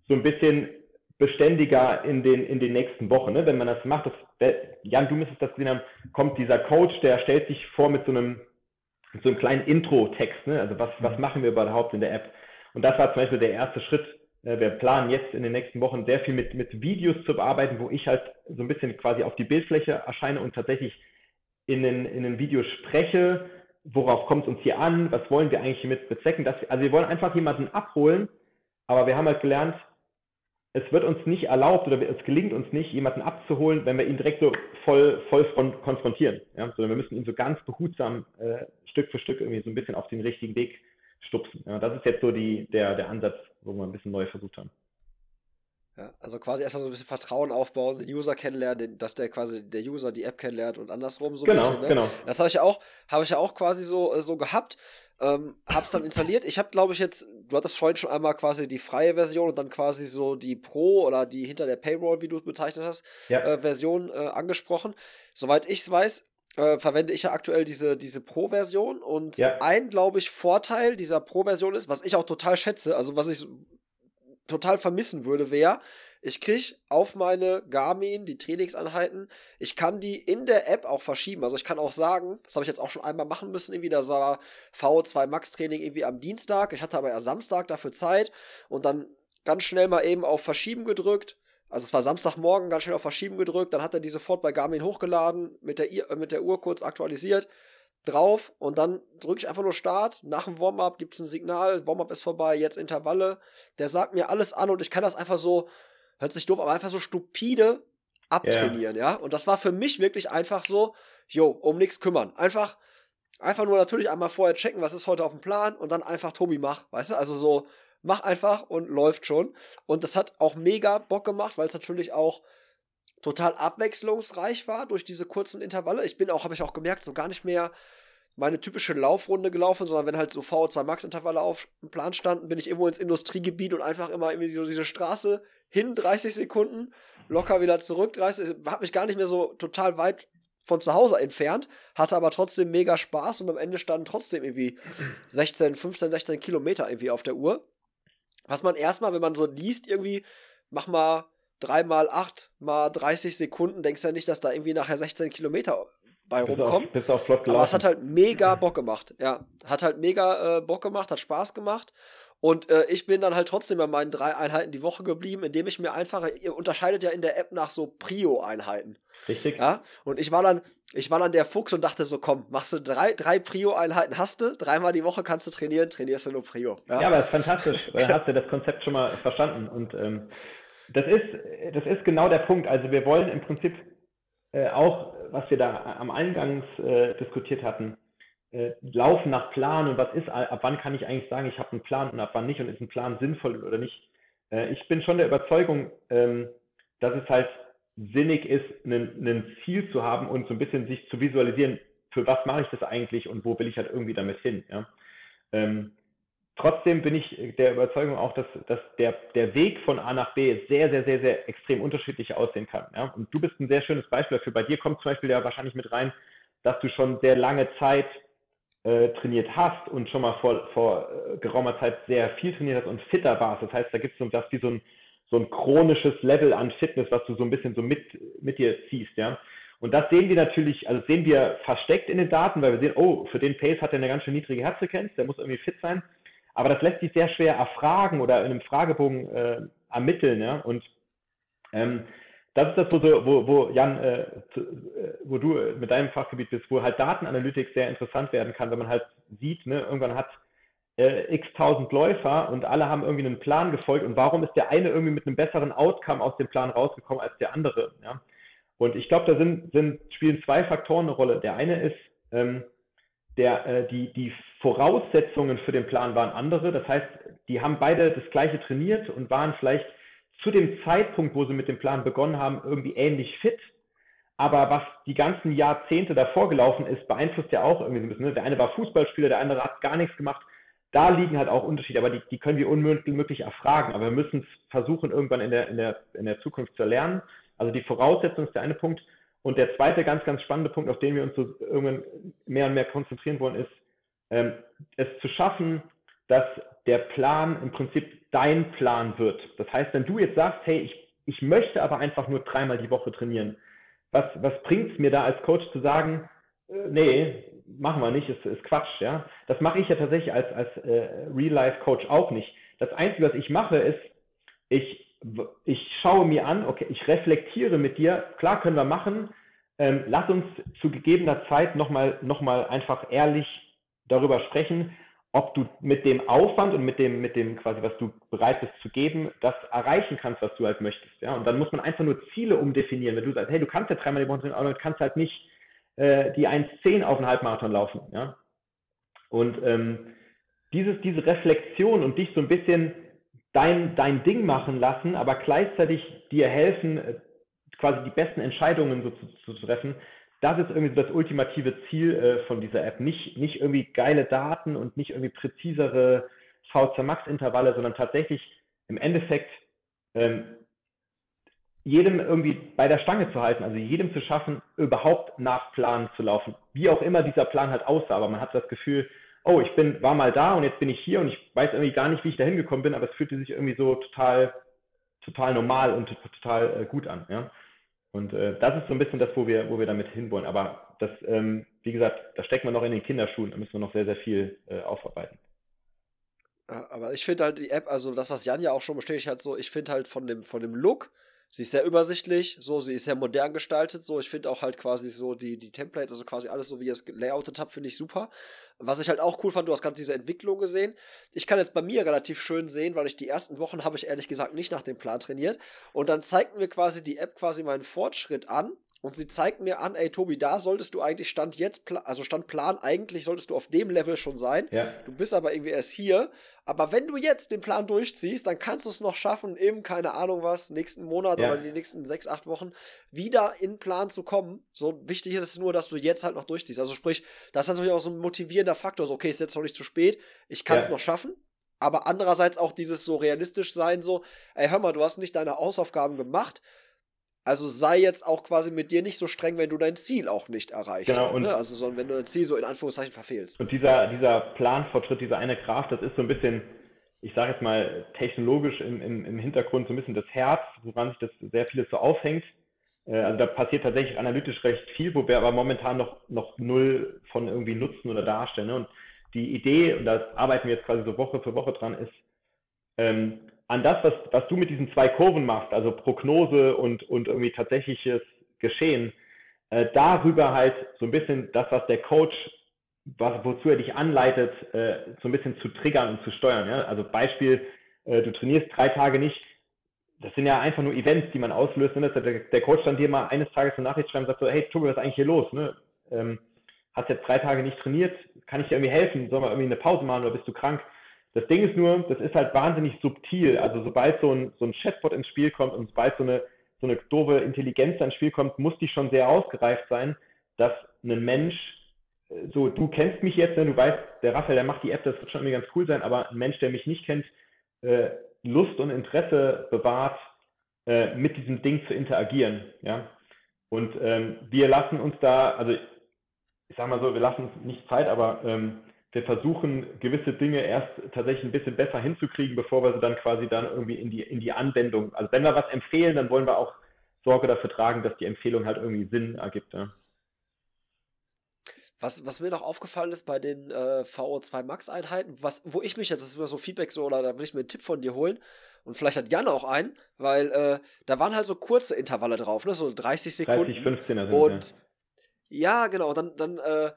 so ein bisschen beständiger in den, in den nächsten Wochen. Ne? Wenn man das macht, das, Jan, du müsstest das gesehen haben, kommt dieser Coach, der stellt sich vor mit so einem, mit so einem kleinen Intro-Text. Ne? Also was, was mhm. machen wir überhaupt in der App? Und das war zum Beispiel der erste Schritt. Äh, wir planen jetzt in den nächsten Wochen sehr viel mit, mit Videos zu bearbeiten, wo ich halt so ein bisschen quasi auf die Bildfläche erscheine und tatsächlich in ein, in ein Video spreche, worauf kommt es uns hier an, was wollen wir eigentlich hiermit bezwecken. Dass, also wir wollen einfach jemanden abholen, aber wir haben halt gelernt, es wird uns nicht erlaubt oder es gelingt uns nicht, jemanden abzuholen, wenn wir ihn direkt so voll, voll konfrontieren. Ja? Sondern wir müssen ihn so ganz behutsam äh, Stück für Stück irgendwie so ein bisschen auf den richtigen Weg stupsen. Ja? Das ist jetzt so die, der, der Ansatz, wo wir ein bisschen neu versucht haben. Ja, also quasi erstmal so ein bisschen Vertrauen aufbauen, den User kennenlernen, dass der quasi der User die App kennenlernt und andersrum so ein genau, bisschen. Ne? Genau. Das habe ich ja auch, habe ich ja auch quasi so, äh, so gehabt. Ähm, hab's dann installiert. Ich habe, glaube ich, jetzt, du hattest vorhin schon einmal quasi die freie Version und dann quasi so die Pro oder die hinter der Paywall, wie du es bezeichnet hast, ja. äh, Version äh, angesprochen. Soweit ich es weiß, äh, verwende ich ja aktuell diese, diese Pro-Version und ja. ein, glaube ich, Vorteil dieser Pro-Version ist, was ich auch total schätze, also was ich total vermissen würde, wäre, ich kriege auf meine Garmin die Trainingseinheiten. Ich kann die in der App auch verschieben. Also ich kann auch sagen, das habe ich jetzt auch schon einmal machen müssen, irgendwie, da war VO2 Max Training irgendwie am Dienstag. Ich hatte aber ja Samstag dafür Zeit und dann ganz schnell mal eben auf Verschieben gedrückt. Also es war Samstagmorgen, ganz schnell auf Verschieben gedrückt. Dann hat er die sofort bei Garmin hochgeladen, mit der, äh, mit der Uhr kurz aktualisiert drauf und dann drücke ich einfach nur Start. Nach dem Warm-up gibt es ein Signal, Warm-up ist vorbei, jetzt Intervalle. Der sagt mir alles an und ich kann das einfach so, hört sich doof, aber einfach so stupide abtrainieren, yeah. ja. Und das war für mich wirklich einfach so, jo, um nichts kümmern. Einfach, einfach nur natürlich einmal vorher checken, was ist heute auf dem Plan und dann einfach Tobi mach, weißt du? Also so, mach einfach und läuft schon. Und das hat auch mega Bock gemacht, weil es natürlich auch total abwechslungsreich war durch diese kurzen Intervalle. Ich bin auch, habe ich auch gemerkt, so gar nicht mehr meine typische Laufrunde gelaufen, sondern wenn halt so VO2 Max Intervalle auf dem Plan standen, bin ich irgendwo ins Industriegebiet und einfach immer irgendwie so diese Straße hin 30 Sekunden, locker wieder zurück 30, habe mich gar nicht mehr so total weit von zu Hause entfernt, hatte aber trotzdem mega Spaß und am Ende standen trotzdem irgendwie 16, 15, 16 Kilometer irgendwie auf der Uhr. Was man erstmal, wenn man so liest, irgendwie, mach mal 3 mal 8 mal 30 Sekunden, denkst du ja nicht, dass da irgendwie nachher 16 Kilometer bei rumkommen. Bist auch flott Aber es hat halt mega Bock gemacht. Ja, hat halt mega äh, Bock gemacht, hat Spaß gemacht. Und äh, ich bin dann halt trotzdem bei meinen drei Einheiten die Woche geblieben, indem ich mir einfach, ihr unterscheidet ja in der App nach so Prio-Einheiten. Richtig. Ja, und ich war dann, ich war dann der Fuchs und dachte so, komm, machst du drei, drei Prio-Einheiten hast du, dreimal die Woche kannst du trainieren, trainierst du nur Prio. Ja, ja aber das ist fantastisch. Dann hast du das Konzept schon mal verstanden. Und ähm, das ist, das ist genau der Punkt. Also wir wollen im Prinzip äh, auch, was wir da am Eingangs äh, diskutiert hatten, äh, laufen nach Plan und was ist, ab wann kann ich eigentlich sagen, ich habe einen Plan und ab wann nicht und ist ein Plan sinnvoll oder nicht. Äh, ich bin schon der Überzeugung, ähm, dass es halt sinnig ist, ein Ziel zu haben und so ein bisschen sich zu visualisieren, für was mache ich das eigentlich und wo will ich halt irgendwie damit hin. Ja? Ähm, trotzdem bin ich der Überzeugung auch, dass, dass der, der Weg von A nach B sehr, sehr, sehr, sehr extrem unterschiedlich aussehen kann. Ja? Und du bist ein sehr schönes Beispiel dafür. Bei dir kommt zum Beispiel ja wahrscheinlich mit rein, dass du schon sehr lange Zeit äh, trainiert hast und schon mal vor, vor äh, geraumer Zeit sehr viel trainiert hast und fitter warst. Das heißt, da gibt es so, das wie so ein, so ein chronisches Level an Fitness, was du so ein bisschen so mit, mit dir ziehst, ja. Und das sehen wir natürlich, also sehen wir versteckt in den Daten, weil wir sehen, oh, für den Pace hat er eine ganz schön niedrige Herzfrequenz, der muss irgendwie fit sein. Aber das lässt sich sehr schwer erfragen oder in einem Fragebogen äh, ermitteln. Ja? Und ähm, das ist das, wo, wo, Jan, äh, zu, äh, wo du mit deinem Fachgebiet bist, wo halt Datenanalytik sehr interessant werden kann, wenn man halt sieht, ne, irgendwann hat äh, x tausend Läufer und alle haben irgendwie einen Plan gefolgt und warum ist der eine irgendwie mit einem besseren Outcome aus dem Plan rausgekommen als der andere? Ja? Und ich glaube, da sind, sind, spielen zwei Faktoren eine Rolle. Der eine ist, ähm, der, äh, die, die Voraussetzungen für den Plan waren andere. Das heißt, die haben beide das gleiche trainiert und waren vielleicht zu dem Zeitpunkt, wo sie mit dem Plan begonnen haben, irgendwie ähnlich fit. Aber was die ganzen Jahrzehnte davor gelaufen ist, beeinflusst ja auch irgendwie so ein bisschen. Ne? Der eine war Fußballspieler, der andere hat gar nichts gemacht. Da liegen halt auch Unterschiede, aber die, die können wir unmöglich erfragen. Aber wir müssen es versuchen, irgendwann in der, in, der, in der Zukunft zu lernen. Also die Voraussetzung ist der eine Punkt. Und der zweite ganz, ganz spannende Punkt, auf den wir uns so irgendwann mehr und mehr konzentrieren wollen, ist, ähm, es zu schaffen, dass der Plan im Prinzip dein Plan wird. Das heißt, wenn du jetzt sagst, hey, ich, ich möchte aber einfach nur dreimal die Woche trainieren, was, was bringt es mir da als Coach zu sagen, äh, nee, machen wir nicht, ist, ist Quatsch, ja. Das mache ich ja tatsächlich als, als äh, Real-Life-Coach auch nicht. Das Einzige, was ich mache, ist, ich, ich schaue mir an, okay, ich reflektiere mit dir, klar können wir machen, äh, ähm, lass uns zu gegebener Zeit nochmal noch mal einfach ehrlich darüber sprechen, ob du mit dem Aufwand und mit dem, mit dem quasi, was du bereit bist zu geben, das erreichen kannst, was du halt möchtest. Ja? Und dann muss man einfach nur Ziele umdefinieren. Wenn du sagst, hey, du kannst ja dreimal die Woche trainieren, aber du kannst halt nicht äh, die 1,10 auf einen Halbmarathon laufen. Ja? Und ähm, dieses, diese Reflexion und dich so ein bisschen dein, dein Ding machen lassen, aber gleichzeitig dir helfen, äh, quasi die besten Entscheidungen so zu, zu treffen, das ist irgendwie so das ultimative Ziel äh, von dieser App. Nicht, nicht irgendwie geile Daten und nicht irgendwie präzisere VZ Max Intervalle, sondern tatsächlich im Endeffekt ähm, jedem irgendwie bei der Stange zu halten, also jedem zu schaffen, überhaupt nach Plan zu laufen. Wie auch immer dieser Plan halt aussah, aber man hat das Gefühl, oh, ich bin, war mal da und jetzt bin ich hier und ich weiß irgendwie gar nicht, wie ich da hingekommen bin, aber es fühlte sich irgendwie so total, total normal und total äh, gut an. Ja? Und äh, das ist so ein bisschen das, wo wir, wo wir damit hinwollen. Aber das, ähm, wie gesagt, da steckt man noch in den Kinderschuhen, da müssen wir noch sehr, sehr viel äh, aufarbeiten. Aber ich finde halt die App, also das, was Jan ja auch schon bestätigt hat, so, ich finde halt von dem, von dem Look, sie ist sehr übersichtlich, so, sie ist sehr modern gestaltet, so, ich finde auch halt quasi so die, die Templates, also quasi alles so, wie ihr es layoutet habt, finde ich super. Was ich halt auch cool fand, du hast gerade diese Entwicklung gesehen. Ich kann jetzt bei mir relativ schön sehen, weil ich die ersten Wochen habe ich ehrlich gesagt nicht nach dem Plan trainiert. Und dann zeigt mir quasi die App quasi meinen Fortschritt an. Und sie zeigt mir an, ey Tobi, da solltest du eigentlich Stand jetzt, also Stand Plan, eigentlich solltest du auf dem Level schon sein. Ja. Du bist aber irgendwie erst hier. Aber wenn du jetzt den Plan durchziehst, dann kannst du es noch schaffen, im, keine Ahnung was, nächsten Monat ja. oder die nächsten sechs, acht Wochen wieder in Plan zu kommen. So wichtig ist es nur, dass du jetzt halt noch durchziehst. Also sprich, das ist natürlich auch so ein motivierender Faktor. So, okay, ist jetzt noch nicht zu spät, ich kann es ja. noch schaffen. Aber andererseits auch dieses so realistisch sein, so, ey, hör mal, du hast nicht deine Hausaufgaben gemacht also sei jetzt auch quasi mit dir nicht so streng, wenn du dein Ziel auch nicht erreichst. Genau, und ne? Also sondern wenn du dein Ziel so in Anführungszeichen verfehlst. Und dieser, dieser Planfortschritt, dieser eine Kraft, das ist so ein bisschen, ich sage jetzt mal, technologisch im, im, im Hintergrund so ein bisschen das Herz, woran sich das sehr vieles so aufhängt. Äh, also da passiert tatsächlich analytisch recht viel, wo wir aber momentan noch, noch null von irgendwie nutzen oder darstellen. Ne? Und die Idee, und da arbeiten wir jetzt quasi so Woche für Woche dran, ist, ähm, an das, was, was du mit diesen zwei Kurven machst, also Prognose und, und irgendwie tatsächliches Geschehen, äh, darüber halt so ein bisschen das, was der Coach, was, wozu er dich anleitet, äh, so ein bisschen zu triggern und zu steuern. Ja? Also Beispiel, äh, du trainierst drei Tage nicht, das sind ja einfach nur Events, die man auslöst. Ne? Der, der, Coach dann dir mal eines Tages eine Nachricht schreiben und sagt so, hey Tobi, was ist eigentlich hier los? Ne? Ähm, hast jetzt drei Tage nicht trainiert, kann ich dir irgendwie helfen? Sollen wir irgendwie eine Pause machen oder bist du krank? Das Ding ist nur, das ist halt wahnsinnig subtil. Also sobald so ein, so ein Chatbot ins Spiel kommt und sobald so eine, so eine doofe Intelligenz ins Spiel kommt, muss die schon sehr ausgereift sein, dass ein Mensch, äh, so du kennst mich jetzt, wenn du weißt, der Raphael, der macht die App, das wird schon irgendwie ganz cool sein, aber ein Mensch, der mich nicht kennt, äh, Lust und Interesse bewahrt, äh, mit diesem Ding zu interagieren. Ja? Und ähm, wir lassen uns da, also ich sag mal so, wir lassen uns nicht Zeit, aber ähm, wir versuchen, gewisse Dinge erst tatsächlich ein bisschen besser hinzukriegen, bevor wir sie dann quasi dann irgendwie in die, in die Anwendung, also wenn wir was empfehlen, dann wollen wir auch Sorge dafür tragen, dass die Empfehlung halt irgendwie Sinn ergibt. Ja. Was, was mir noch aufgefallen ist bei den äh, VO2 Max-Einheiten, was, wo ich mich jetzt, das ist immer so Feedback so, oder da will ich mir einen Tipp von dir holen. Und vielleicht hat Jan auch einen, weil äh, da waren halt so kurze Intervalle drauf, ne? So 30 Sekunden. 30, 15 er sind, Und ja. ja, genau, dann, dann äh,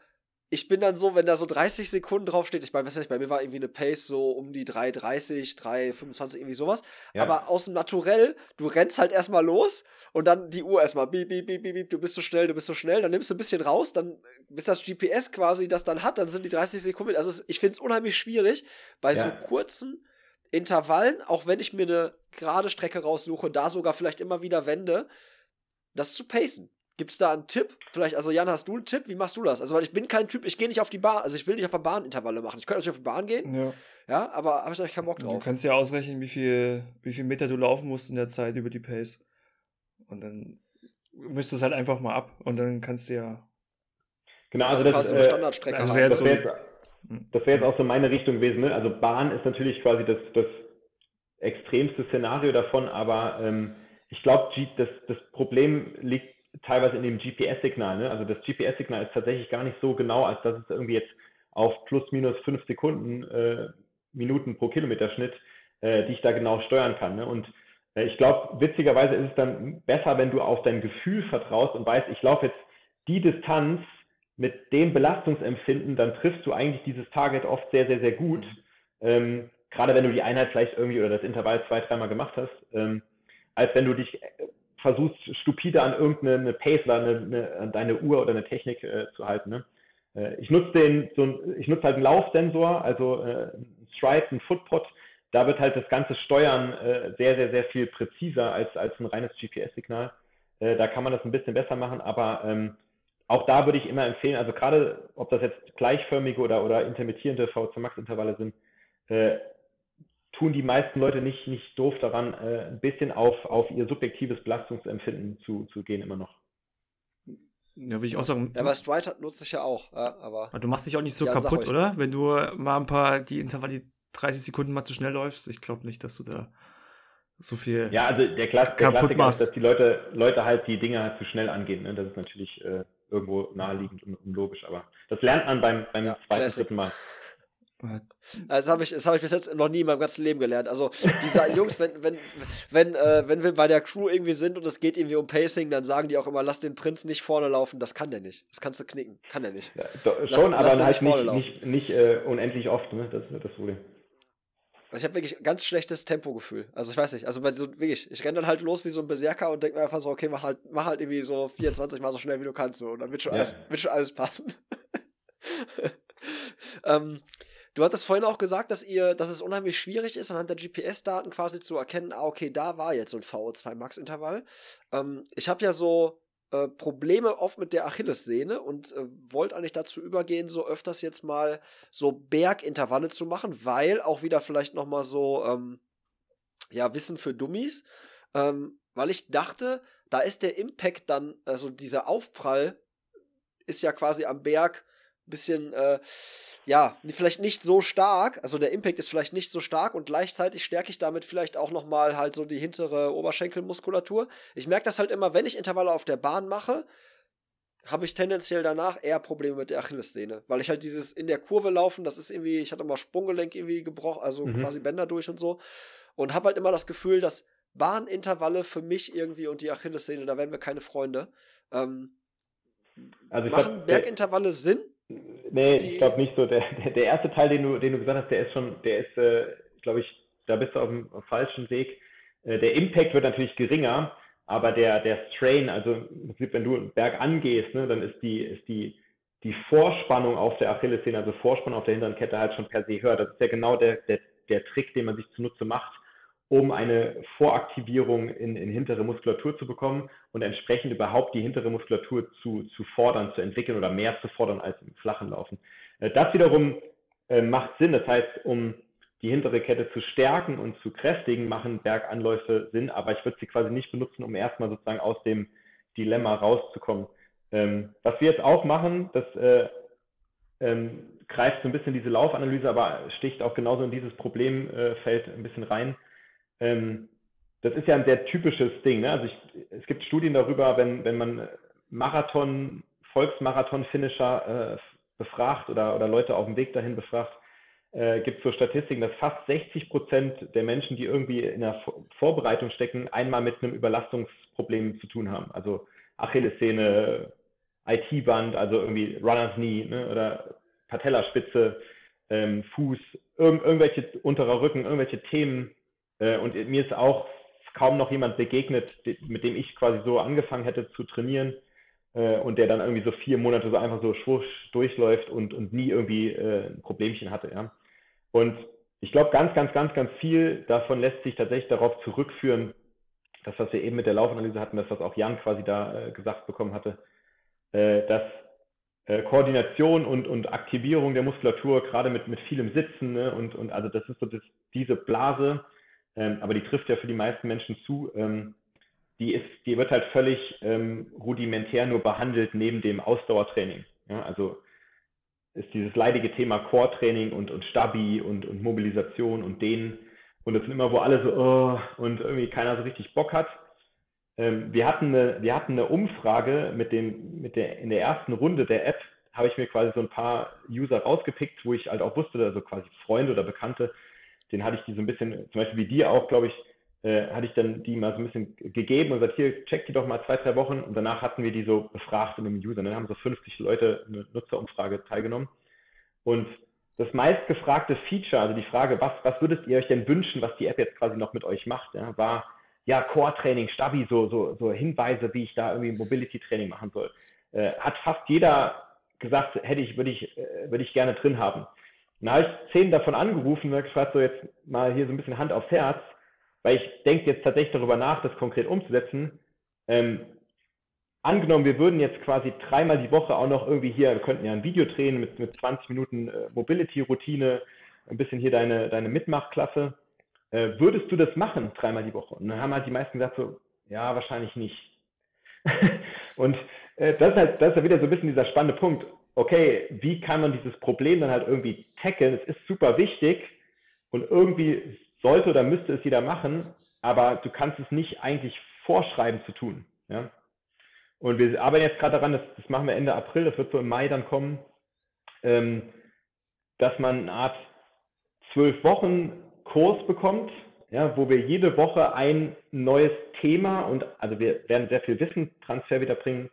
ich bin dann so, wenn da so 30 Sekunden draufsteht, ich meine, weiß nicht, bei mir war irgendwie eine Pace so um die 3,30, 3,25, irgendwie sowas. Ja. Aber aus dem Naturell, du rennst halt erstmal los und dann die Uhr erstmal, bieb, bieb, bieb, bieb, du bist so schnell, du bist so schnell, dann nimmst du ein bisschen raus, dann, bis das GPS quasi das dann hat, dann sind die 30 Sekunden, also ich finde es unheimlich schwierig, bei ja. so kurzen Intervallen, auch wenn ich mir eine gerade Strecke raussuche, da sogar vielleicht immer wieder wende, das zu pacen. Gibt es da einen Tipp? Vielleicht, also Jan, hast du einen Tipp? Wie machst du das? Also, weil ich bin kein Typ, ich gehe nicht auf die Bahn, also ich will nicht auf der Bahn Intervalle machen. Ich könnte natürlich auf die Bahn gehen. Ja. Ja, aber habe ich eigentlich keinen Bock drauf. Du kannst ja ausrechnen, wie viel, wie viel Meter du laufen musst in der Zeit über die Pace. Und dann misst es halt einfach mal ab und dann kannst du ja. Genau, also, also das ist eine Standardstrecke. Also das wäre jetzt, wär jetzt auch so meine Richtung gewesen. Ne? Also Bahn ist natürlich quasi das, das extremste Szenario davon, aber ähm, ich glaube, das, das Problem liegt teilweise in dem GPS-Signal. Ne? Also das GPS-Signal ist tatsächlich gar nicht so genau, als dass es irgendwie jetzt auf plus minus fünf Sekunden äh, Minuten pro Kilometer Schnitt, äh, die ich da genau steuern kann. Ne? Und äh, ich glaube, witzigerweise ist es dann besser, wenn du auf dein Gefühl vertraust und weißt, ich laufe jetzt die Distanz mit dem Belastungsempfinden, dann triffst du eigentlich dieses Target oft sehr, sehr, sehr gut. Mhm. Ähm, gerade wenn du die Einheit vielleicht irgendwie oder das Intervall zwei, dreimal gemacht hast, ähm, als wenn du dich äh, versuchst, stupide an irgendeine Pace oder eine, eine, an deine Uhr oder eine Technik äh, zu halten. Ne? Äh, ich nutze den, so ein, ich nutze halt einen Laufsensor, also äh, ein Stride, ein Footpod. Da wird halt das ganze Steuern äh, sehr, sehr, sehr viel präziser als, als ein reines GPS-Signal. Äh, da kann man das ein bisschen besser machen, aber ähm, auch da würde ich immer empfehlen, also gerade ob das jetzt gleichförmige oder, oder intermittierende VC Max Intervalle sind, äh, tun die meisten Leute nicht, nicht doof daran, äh, ein bisschen auf, auf ihr subjektives Belastungsempfinden zu, zu gehen immer noch. Ja, will ich auch sagen. Ja, aber Stride nutze ich ja auch, ja, aber. Du machst dich auch nicht so ja, kaputt, oder? Wenn du mal ein paar, die Intervalle, die 30 Sekunden mal zu schnell läufst. Ich glaube nicht, dass du da so viel. Ja, also der, Klass der Klassiker machst. ist, dass die Leute, Leute halt die Dinge halt zu schnell angehen. Ne? Das ist natürlich äh, irgendwo naheliegend und, und, logisch, aber das lernt man beim, beim ja, zweiten, dritten Mal. Das habe ich, hab ich bis jetzt noch nie in meinem ganzen Leben gelernt. Also, diese Jungs, wenn, wenn, wenn, äh, wenn wir bei der Crew irgendwie sind und es geht irgendwie um Pacing, dann sagen die auch immer, lass den Prinz nicht vorne laufen. Das kann der nicht. Das kannst du knicken. Kann der nicht. Ja, doch, lass, schon, aber halt nicht, nicht, nicht, nicht äh, unendlich oft. Ne? Das ist das Problem. Also ich habe wirklich ganz schlechtes Tempogefühl. Also ich weiß nicht, also so wirklich, ich renne dann halt los wie so ein Berserker und denke mir einfach so, okay, mach halt, mach halt irgendwie so 24 Mal so schnell wie du kannst so und dann wird schon, ja. alles, wird schon alles passen. ähm, Du hattest vorhin auch gesagt, dass ihr, dass es unheimlich schwierig ist, anhand der GPS-Daten quasi zu erkennen, ah, okay, da war jetzt so ein VO2 Max-Intervall. Ähm, ich habe ja so äh, Probleme oft mit der Achillessehne und äh, wollte eigentlich dazu übergehen, so öfters jetzt mal so Bergintervalle zu machen, weil auch wieder vielleicht nochmal so, ähm, ja, Wissen für Dummies, ähm, weil ich dachte, da ist der Impact dann, also dieser Aufprall ist ja quasi am Berg bisschen, äh, ja, vielleicht nicht so stark, also der Impact ist vielleicht nicht so stark und gleichzeitig stärke ich damit vielleicht auch nochmal halt so die hintere Oberschenkelmuskulatur. Ich merke das halt immer, wenn ich Intervalle auf der Bahn mache, habe ich tendenziell danach eher Probleme mit der Achillessehne, weil ich halt dieses in der Kurve laufen, das ist irgendwie, ich hatte mal Sprunggelenk irgendwie gebrochen, also mhm. quasi Bänder durch und so und habe halt immer das Gefühl, dass Bahnintervalle für mich irgendwie und die Achillessehne, da werden wir keine Freunde. Ähm, also machen glaub, Bergintervalle Sinn? Nee, ich glaube nicht so. Der, der, der, erste Teil, den du, den du gesagt hast, der ist schon, der ist, äh, glaube ich, da bist du auf dem, falschen Weg. Äh, der Impact wird natürlich geringer, aber der, der Strain, also wenn du einen Berg angehst, ne, dann ist die, ist die, die Vorspannung auf der Achillessehne, also Vorspannung auf der hinteren Kette halt schon per se höher. Das ist ja genau der, der, der Trick, den man sich zunutze macht, um eine Voraktivierung in, in hintere Muskulatur zu bekommen und entsprechend überhaupt die hintere Muskulatur zu, zu fordern, zu entwickeln oder mehr zu fordern als im flachen Laufen. Äh, das wiederum äh, macht Sinn. Das heißt, um die hintere Kette zu stärken und zu kräftigen, machen Berganläufe Sinn, aber ich würde sie quasi nicht benutzen, um erstmal sozusagen aus dem Dilemma rauszukommen. Ähm, was wir jetzt auch machen, das äh, ähm, greift so ein bisschen diese Laufanalyse, aber sticht auch genauso in dieses Problemfeld ein bisschen rein ähm, das ist ja ein sehr typisches Ding. Ne? Also ich, es gibt Studien darüber, wenn, wenn man Marathon, Volksmarathon-Finisher äh, befragt oder, oder Leute auf dem Weg dahin befragt, äh, gibt es so Statistiken, dass fast 60 Prozent der Menschen, die irgendwie in der Vorbereitung stecken, einmal mit einem Überlastungsproblem zu tun haben. Also Achillessehne, IT-Band, also irgendwie Runner's Knee ne? oder Patellaspitze, ähm, Fuß, irg irgendwelche unterer Rücken, irgendwelche Themen, äh, und mir ist auch kaum noch jemand begegnet, mit dem ich quasi so angefangen hätte zu trainieren äh, und der dann irgendwie so vier Monate so einfach so schwusch durchläuft und, und nie irgendwie äh, ein Problemchen hatte. Ja. Und ich glaube, ganz, ganz, ganz, ganz viel davon lässt sich tatsächlich darauf zurückführen, das, was wir eben mit der Laufanalyse hatten, das, was auch Jan quasi da äh, gesagt bekommen hatte, äh, dass äh, Koordination und, und Aktivierung der Muskulatur, gerade mit, mit vielem Sitzen, ne, und, und also das ist so das, diese Blase, ähm, aber die trifft ja für die meisten Menschen zu. Ähm, die, ist, die wird halt völlig ähm, rudimentär nur behandelt neben dem Ausdauertraining. Ja, also ist dieses leidige Thema Core-Training und, und Stabi und, und Mobilisation und Dehnen. Und das sind immer, wo alle so, oh, und irgendwie keiner so richtig Bock hat. Ähm, wir, hatten eine, wir hatten eine Umfrage mit dem, mit der, in der ersten Runde der App, habe ich mir quasi so ein paar User rausgepickt, wo ich halt auch wusste, also quasi Freunde oder Bekannte, den hatte ich die so ein bisschen, zum Beispiel wie dir auch, glaube ich, äh, hatte ich dann die mal so ein bisschen gegeben und gesagt, hier, check die doch mal zwei, drei Wochen. Und danach hatten wir die so befragt in einem User. Dann haben so 50 Leute eine Nutzerumfrage teilgenommen. Und das meistgefragte Feature, also die Frage, was, was würdet ihr euch denn wünschen, was die App jetzt quasi noch mit euch macht, ja, war ja Core-Training, Stabi, so, so, so Hinweise, wie ich da irgendwie Mobility-Training machen soll. Äh, hat fast jeder gesagt, hätte ich, würde ich, äh, würde ich gerne drin haben. Dann habe ich zehn davon angerufen und gefragt, so jetzt mal hier so ein bisschen Hand aufs Herz, weil ich denke jetzt tatsächlich darüber nach, das konkret umzusetzen. Ähm, angenommen, wir würden jetzt quasi dreimal die Woche auch noch irgendwie hier, wir könnten ja ein Video drehen mit, mit 20 Minuten äh, Mobility-Routine, ein bisschen hier deine, deine Mitmachklasse. Äh, würdest du das machen, dreimal die Woche? Und dann haben halt die meisten gesagt so, ja, wahrscheinlich nicht. und äh, das, ist halt, das ist ja wieder so ein bisschen dieser spannende Punkt. Okay, wie kann man dieses Problem dann halt irgendwie tackeln? Es ist super wichtig und irgendwie sollte oder müsste es jeder machen, aber du kannst es nicht eigentlich vorschreiben zu tun. Ja? Und wir arbeiten jetzt gerade daran, das, das, machen wir Ende April, das wird so im Mai dann kommen, ähm, dass man eine Art zwölf Wochen Kurs bekommt, ja, wo wir jede Woche ein neues Thema und also wir werden sehr viel Wissenstransfer wieder bringen,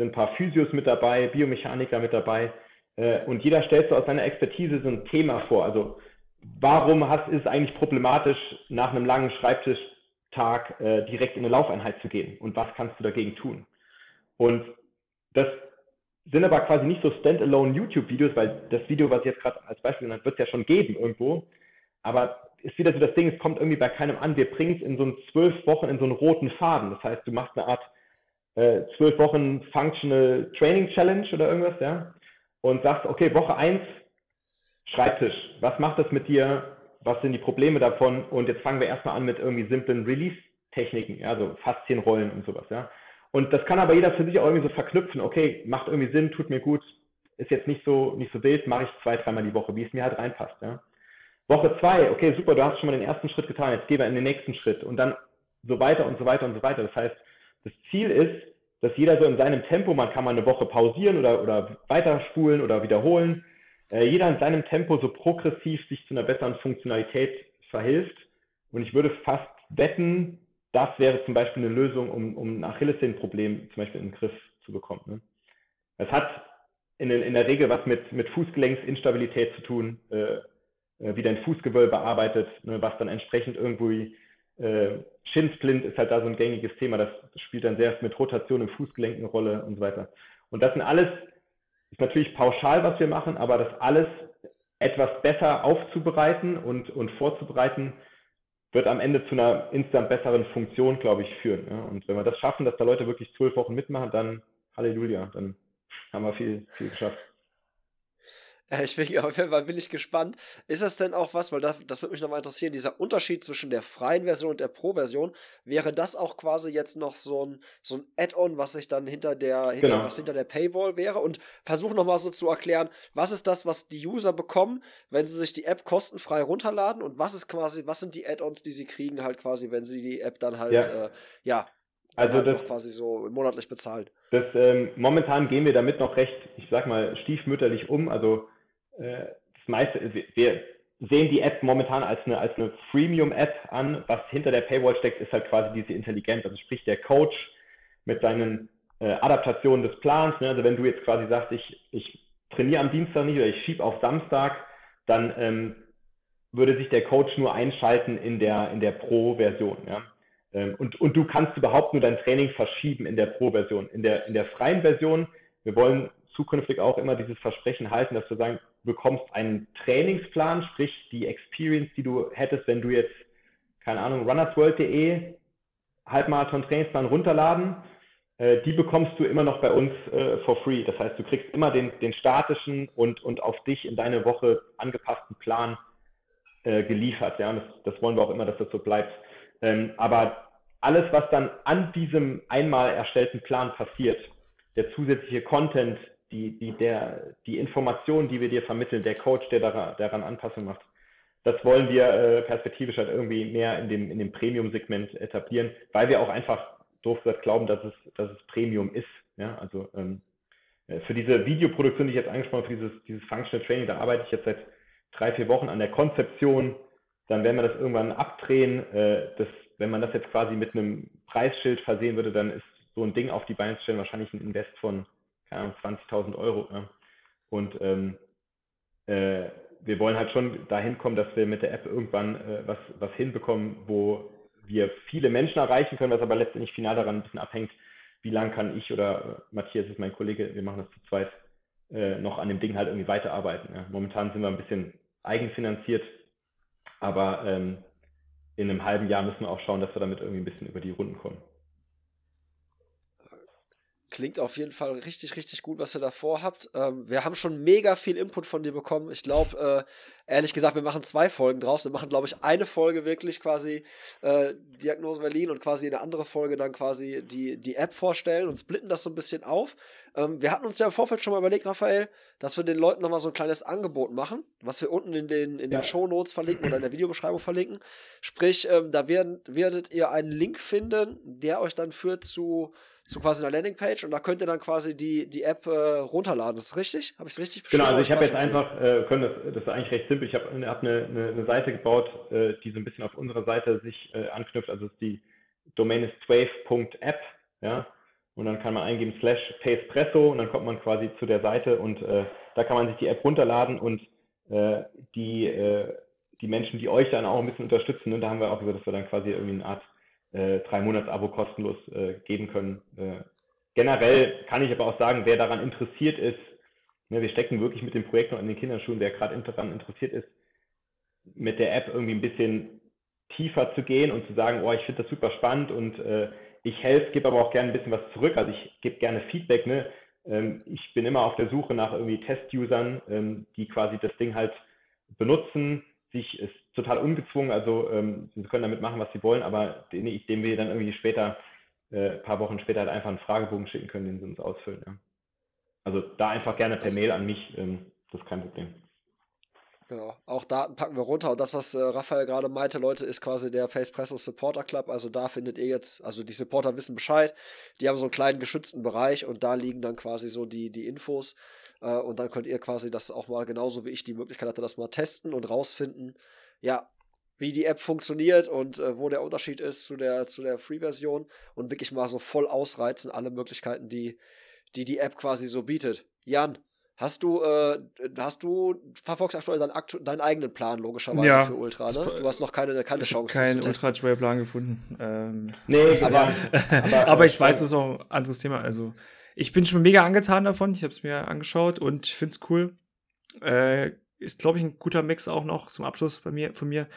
sind ein paar Physios mit dabei, Biomechaniker mit dabei äh, und jeder stellt so aus seiner Expertise so ein Thema vor. Also warum hast, ist es eigentlich problematisch, nach einem langen Schreibtischtag äh, direkt in eine Laufeinheit zu gehen? Und was kannst du dagegen tun? Und das sind aber quasi nicht so standalone YouTube-Videos, weil das Video, was ich jetzt gerade als Beispiel genannt wird es ja schon geben irgendwo. Aber ist wieder so das Ding, es kommt irgendwie bei keinem an. Wir bringen es in so zwölf Wochen in so einen roten Faden. Das heißt, du machst eine Art äh, zwölf Wochen Functional Training Challenge oder irgendwas, ja, und sagst, okay, Woche eins Schreibtisch, was macht das mit dir? Was sind die Probleme davon? Und jetzt fangen wir erstmal an mit irgendwie simplen Release-Techniken, ja, so Faszienrollen und sowas, ja. Und das kann aber jeder für sich auch irgendwie so verknüpfen, okay, macht irgendwie Sinn, tut mir gut, ist jetzt nicht so, nicht so wild, mache ich zwei, dreimal die Woche, wie es mir halt reinpasst, ja. Woche zwei, okay, super, du hast schon mal den ersten Schritt getan, jetzt gehen wir in den nächsten Schritt und dann so weiter und so weiter und so weiter. Das heißt, das Ziel ist, dass jeder so in seinem Tempo, man kann mal eine Woche pausieren oder, oder weiterspulen oder wiederholen, äh, jeder in seinem Tempo so progressiv sich zu einer besseren Funktionalität verhilft. Und ich würde fast wetten, das wäre zum Beispiel eine Lösung, um, um ein Achillessehnenproblem zum Beispiel in den Griff zu bekommen. Ne? Es hat in, in, der Regel was mit, mit Fußgelenksinstabilität zu tun, äh, äh, wie dein Fußgewölbe arbeitet, ne, was dann entsprechend irgendwie äh, ist halt da so ein gängiges Thema, das spielt dann sehr mit Rotation im Fußgelenk eine Rolle und so weiter. Und das sind alles ist natürlich pauschal, was wir machen, aber das alles etwas besser aufzubereiten und, und vorzubereiten, wird am Ende zu einer insgesamt besseren Funktion, glaube ich, führen. Ja? Und wenn wir das schaffen, dass da Leute wirklich zwölf Wochen mitmachen, dann Halleluja, dann haben wir viel, viel geschafft. Ich bin auf jeden Fall bin ich gespannt. Ist das denn auch was, weil das, das würde mich nochmal interessieren, dieser Unterschied zwischen der freien Version und der Pro-Version, wäre das auch quasi jetzt noch so ein, so ein Add-on, was sich dann hinter der, hinter, genau. was hinter der Paywall wäre? Und versuche nochmal so zu erklären, was ist das, was die User bekommen, wenn sie sich die App kostenfrei runterladen und was ist quasi, was sind die Add-ons, die sie kriegen, halt quasi, wenn sie die App dann halt, ja, äh, ja also halt das, quasi so monatlich bezahlen. Das, ähm, momentan gehen wir damit noch recht, ich sag mal, stiefmütterlich um. Also äh, das meiste, wir sehen die App momentan als eine, als eine Freemium-App an. Was hinter der Paywall steckt, ist halt quasi diese Intelligenz. Also sprich der Coach mit seinen äh, Adaptationen des Plans. Ne? Also wenn du jetzt quasi sagst, ich, ich trainiere am Dienstag nicht oder ich schiebe auf Samstag, dann ähm, würde sich der Coach nur einschalten in der, in der Pro-Version. Ja? Ähm, und, und du kannst überhaupt nur dein Training verschieben in der Pro-Version. In der, in der freien Version, wir wollen zukünftig auch immer dieses Versprechen halten, dass wir sagen, bekommst einen Trainingsplan, sprich die Experience, die du hättest, wenn du jetzt, keine Ahnung, runnersworld.de Halbmarathon-Trainingsplan runterladen, äh, die bekommst du immer noch bei uns äh, for free. Das heißt, du kriegst immer den, den statischen und, und auf dich in deine Woche angepassten Plan äh, geliefert. Ja? Und das, das wollen wir auch immer, dass das so bleibt. Ähm, aber alles, was dann an diesem einmal erstellten Plan passiert, der zusätzliche Content, die, die, der, die Informationen, die wir dir vermitteln, der Coach, der daran, daran Anpassung macht, das wollen wir äh, perspektivisch halt irgendwie mehr in dem, in dem Premium-Segment etablieren, weil wir auch einfach doof gesagt glauben, dass es, dass es Premium ist. Ja? Also ähm, äh, für diese Videoproduktion, die ich jetzt angesprochen habe, für dieses, dieses Functional Training, da arbeite ich jetzt seit drei, vier Wochen an der Konzeption dann werden wir das irgendwann abdrehen. Äh, das, wenn man das jetzt quasi mit einem Preisschild versehen würde, dann ist so ein Ding auf die Beine zu stellen wahrscheinlich ein Invest von 20.000 Euro. Ja. Und ähm, äh, wir wollen halt schon dahin kommen, dass wir mit der App irgendwann äh, was, was hinbekommen, wo wir viele Menschen erreichen können, was aber letztendlich final daran ein bisschen abhängt, wie lange kann ich oder äh, Matthias ist mein Kollege, wir machen das zu zweit, äh, noch an dem Ding halt irgendwie weiterarbeiten. Ja. Momentan sind wir ein bisschen eigenfinanziert, aber ähm, in einem halben Jahr müssen wir auch schauen, dass wir damit irgendwie ein bisschen über die Runden kommen. Klingt auf jeden Fall richtig, richtig gut, was ihr da vorhabt. Ähm, wir haben schon mega viel Input von dir bekommen. Ich glaube, äh, ehrlich gesagt, wir machen zwei Folgen draus. Wir machen, glaube ich, eine Folge wirklich quasi äh, Diagnose Berlin und quasi eine andere Folge dann quasi die, die App vorstellen und splitten das so ein bisschen auf. Ähm, wir hatten uns ja im Vorfeld schon mal überlegt, Raphael, dass wir den Leuten nochmal so ein kleines Angebot machen, was wir unten in den, in den ja. Show Notes verlinken oder in der Videobeschreibung verlinken. Sprich, ähm, da werden, werdet ihr einen Link finden, der euch dann führt zu, zu quasi einer Landingpage und da könnt ihr dann quasi die, die App äh, runterladen. Das ist richtig? Habe ich es richtig beschrieben? Genau, also ich habe jetzt einfach, äh, können das, das ist eigentlich recht simpel, ich habe hab eine, eine, eine, Seite gebaut, äh, die so ein bisschen auf unserer Seite sich äh, anknüpft. Also die Domain ist wave.app, ja, und dann kann man eingeben slash Pacepresso und dann kommt man quasi zu der Seite und äh, da kann man sich die App runterladen und äh, die, die Menschen, die euch dann auch ein bisschen unterstützen, und da haben wir auch gesagt, dass wir dann quasi irgendwie eine Art äh, drei Monats Abo kostenlos äh, geben können. Äh, generell kann ich aber auch sagen, wer daran interessiert ist, ne, wir stecken wirklich mit dem Projekt noch in den Kinderschuhen, wer gerade daran interessiert ist, mit der App irgendwie ein bisschen tiefer zu gehen und zu sagen, oh, ich finde das super spannend und äh, ich helfe, gebe aber auch gerne ein bisschen was zurück. Also ich gebe gerne Feedback. Ne? Ähm, ich bin immer auf der Suche nach irgendwie Test-Usern, ähm, die quasi das Ding halt benutzen. Sich ist total ungezwungen, also ähm, sie können damit machen, was sie wollen, aber den, dem wir dann irgendwie später, äh, ein paar Wochen später halt einfach einen Fragebogen schicken können, den sie uns ausfüllen. Ja. Also da einfach gerne per Mail an mich, ähm, das ist kein Problem. Genau. Auch Daten packen wir runter. Und das, was äh, Raphael gerade meinte, Leute, ist quasi der Pacepresso Supporter Club. Also da findet ihr jetzt, also die Supporter wissen Bescheid. Die haben so einen kleinen geschützten Bereich und da liegen dann quasi so die, die Infos. Äh, und dann könnt ihr quasi das auch mal genauso wie ich die Möglichkeit hatte, das mal testen und rausfinden. Ja, wie die App funktioniert und äh, wo der Unterschied ist zu der, zu der Free-Version und wirklich mal so voll ausreizen, alle Möglichkeiten, die, die die App quasi so bietet. Jan, Hast du, äh, hast du, verfolgst aktuell deinen, aktu deinen eigenen Plan, logischerweise, ja, für Ultra, ne? Du hast noch keine, keine Chance. Keinen Ultra-Trail-Plan gefunden. Ähm, nee, aber, aber, aber, ich weiß, das ist auch ein anderes Thema. Also, ich bin schon mega angetan davon. Ich habe es mir angeschaut und finde es cool. Äh, ist, glaube ich, ein guter Mix auch noch zum Abschluss bei mir, von mir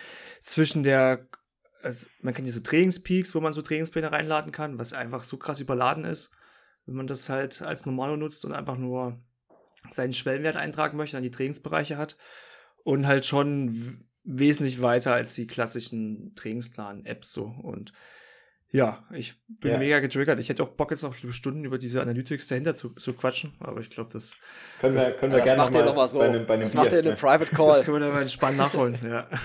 zwischen der, also man kennt ja so Trainingspeaks, wo man so Trainingspläne reinladen kann, was einfach so krass überladen ist, wenn man das halt als Normalo nutzt und einfach nur seinen Schwellenwert eintragen möchte, dann die Trainingsbereiche hat und halt schon wesentlich weiter als die klassischen Trainingsplan-Apps so und ja, ich bin ja. mega getriggert. Ich hätte auch Bock jetzt noch Stunden über diese Analytics dahinter zu, zu quatschen, aber ich glaube, das können das, wir, können wir ja, gerne das macht noch mal so. Bei einem, bei einem das macht ihr in einem Private Call. Das können wir dann mal entspannt nachholen, ja.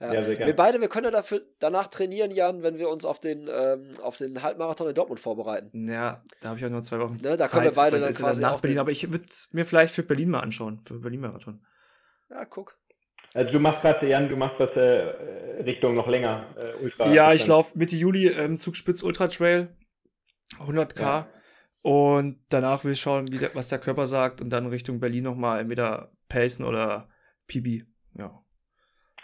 Ja. ja, sehr gerne. Wir beide, wir können ja dafür danach trainieren, Jan, wenn wir uns auf den, ähm, auf den Halbmarathon in Dortmund vorbereiten. Ja, da habe ich auch nur zwei Wochen. Ne, da Zeit, können wir beide dann quasi nach Berlin, aber ich würde mir vielleicht für Berlin mal anschauen, für Berlin-Marathon. Ja, guck. Also du machst gerade, Jan, du machst das äh, Richtung noch länger, äh, Ultra. Ja, ich laufe Mitte Juli ähm, Zugspitz Ultra Trail, 100k. Ja. Und danach will ich schauen, wie der, was der Körper sagt und dann Richtung Berlin nochmal entweder Pacen oder PB. Ja.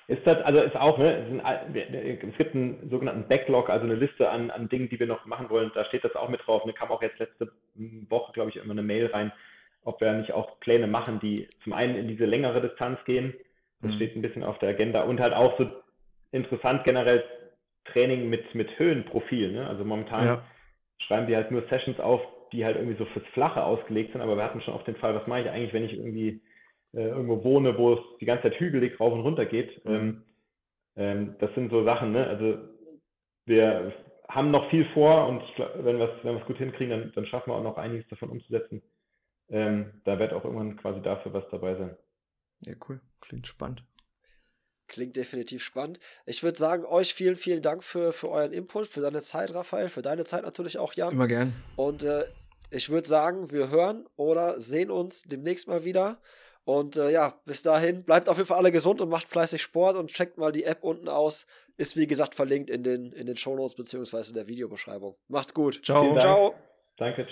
Ist das, also ist auch, ne, es gibt einen sogenannten Backlog, also eine Liste an, an Dingen, die wir noch machen wollen. Da steht das auch mit drauf. Ne, kam auch jetzt letzte Woche, glaube ich, immer eine Mail rein, ob wir nicht auch Pläne machen, die zum einen in diese längere Distanz gehen. Das mhm. steht ein bisschen auf der Agenda und halt auch so interessant generell Training mit, mit Höhenprofil. Ne? Also momentan ja. schreiben wir halt nur Sessions auf, die halt irgendwie so fürs Flache ausgelegt sind, aber wir hatten schon oft den Fall, was mache ich eigentlich, wenn ich irgendwie äh, irgendwo wohne, wo es die ganze Zeit hügelig rauf und runter geht. Mhm. Ähm, ähm, das sind so Sachen, ne? Also wir haben noch viel vor und ich glaub, wenn wir es wenn gut hinkriegen, dann, dann, schaffen wir auch noch einiges davon umzusetzen. Ähm, da wird auch irgendwann quasi dafür was dabei sein. Ja, cool. Klingt spannend. Klingt definitiv spannend. Ich würde sagen, euch vielen, vielen Dank für, für euren Input, für deine Zeit, Raphael, für deine Zeit natürlich auch, Jan. Immer gern. Und äh, ich würde sagen, wir hören oder sehen uns demnächst mal wieder. Und äh, ja, bis dahin, bleibt auf jeden Fall alle gesund und macht fleißig Sport und checkt mal die App unten aus. Ist wie gesagt verlinkt in den, in den Shownotes beziehungsweise in der Videobeschreibung. Macht's gut. Ciao. Ciao. Danke.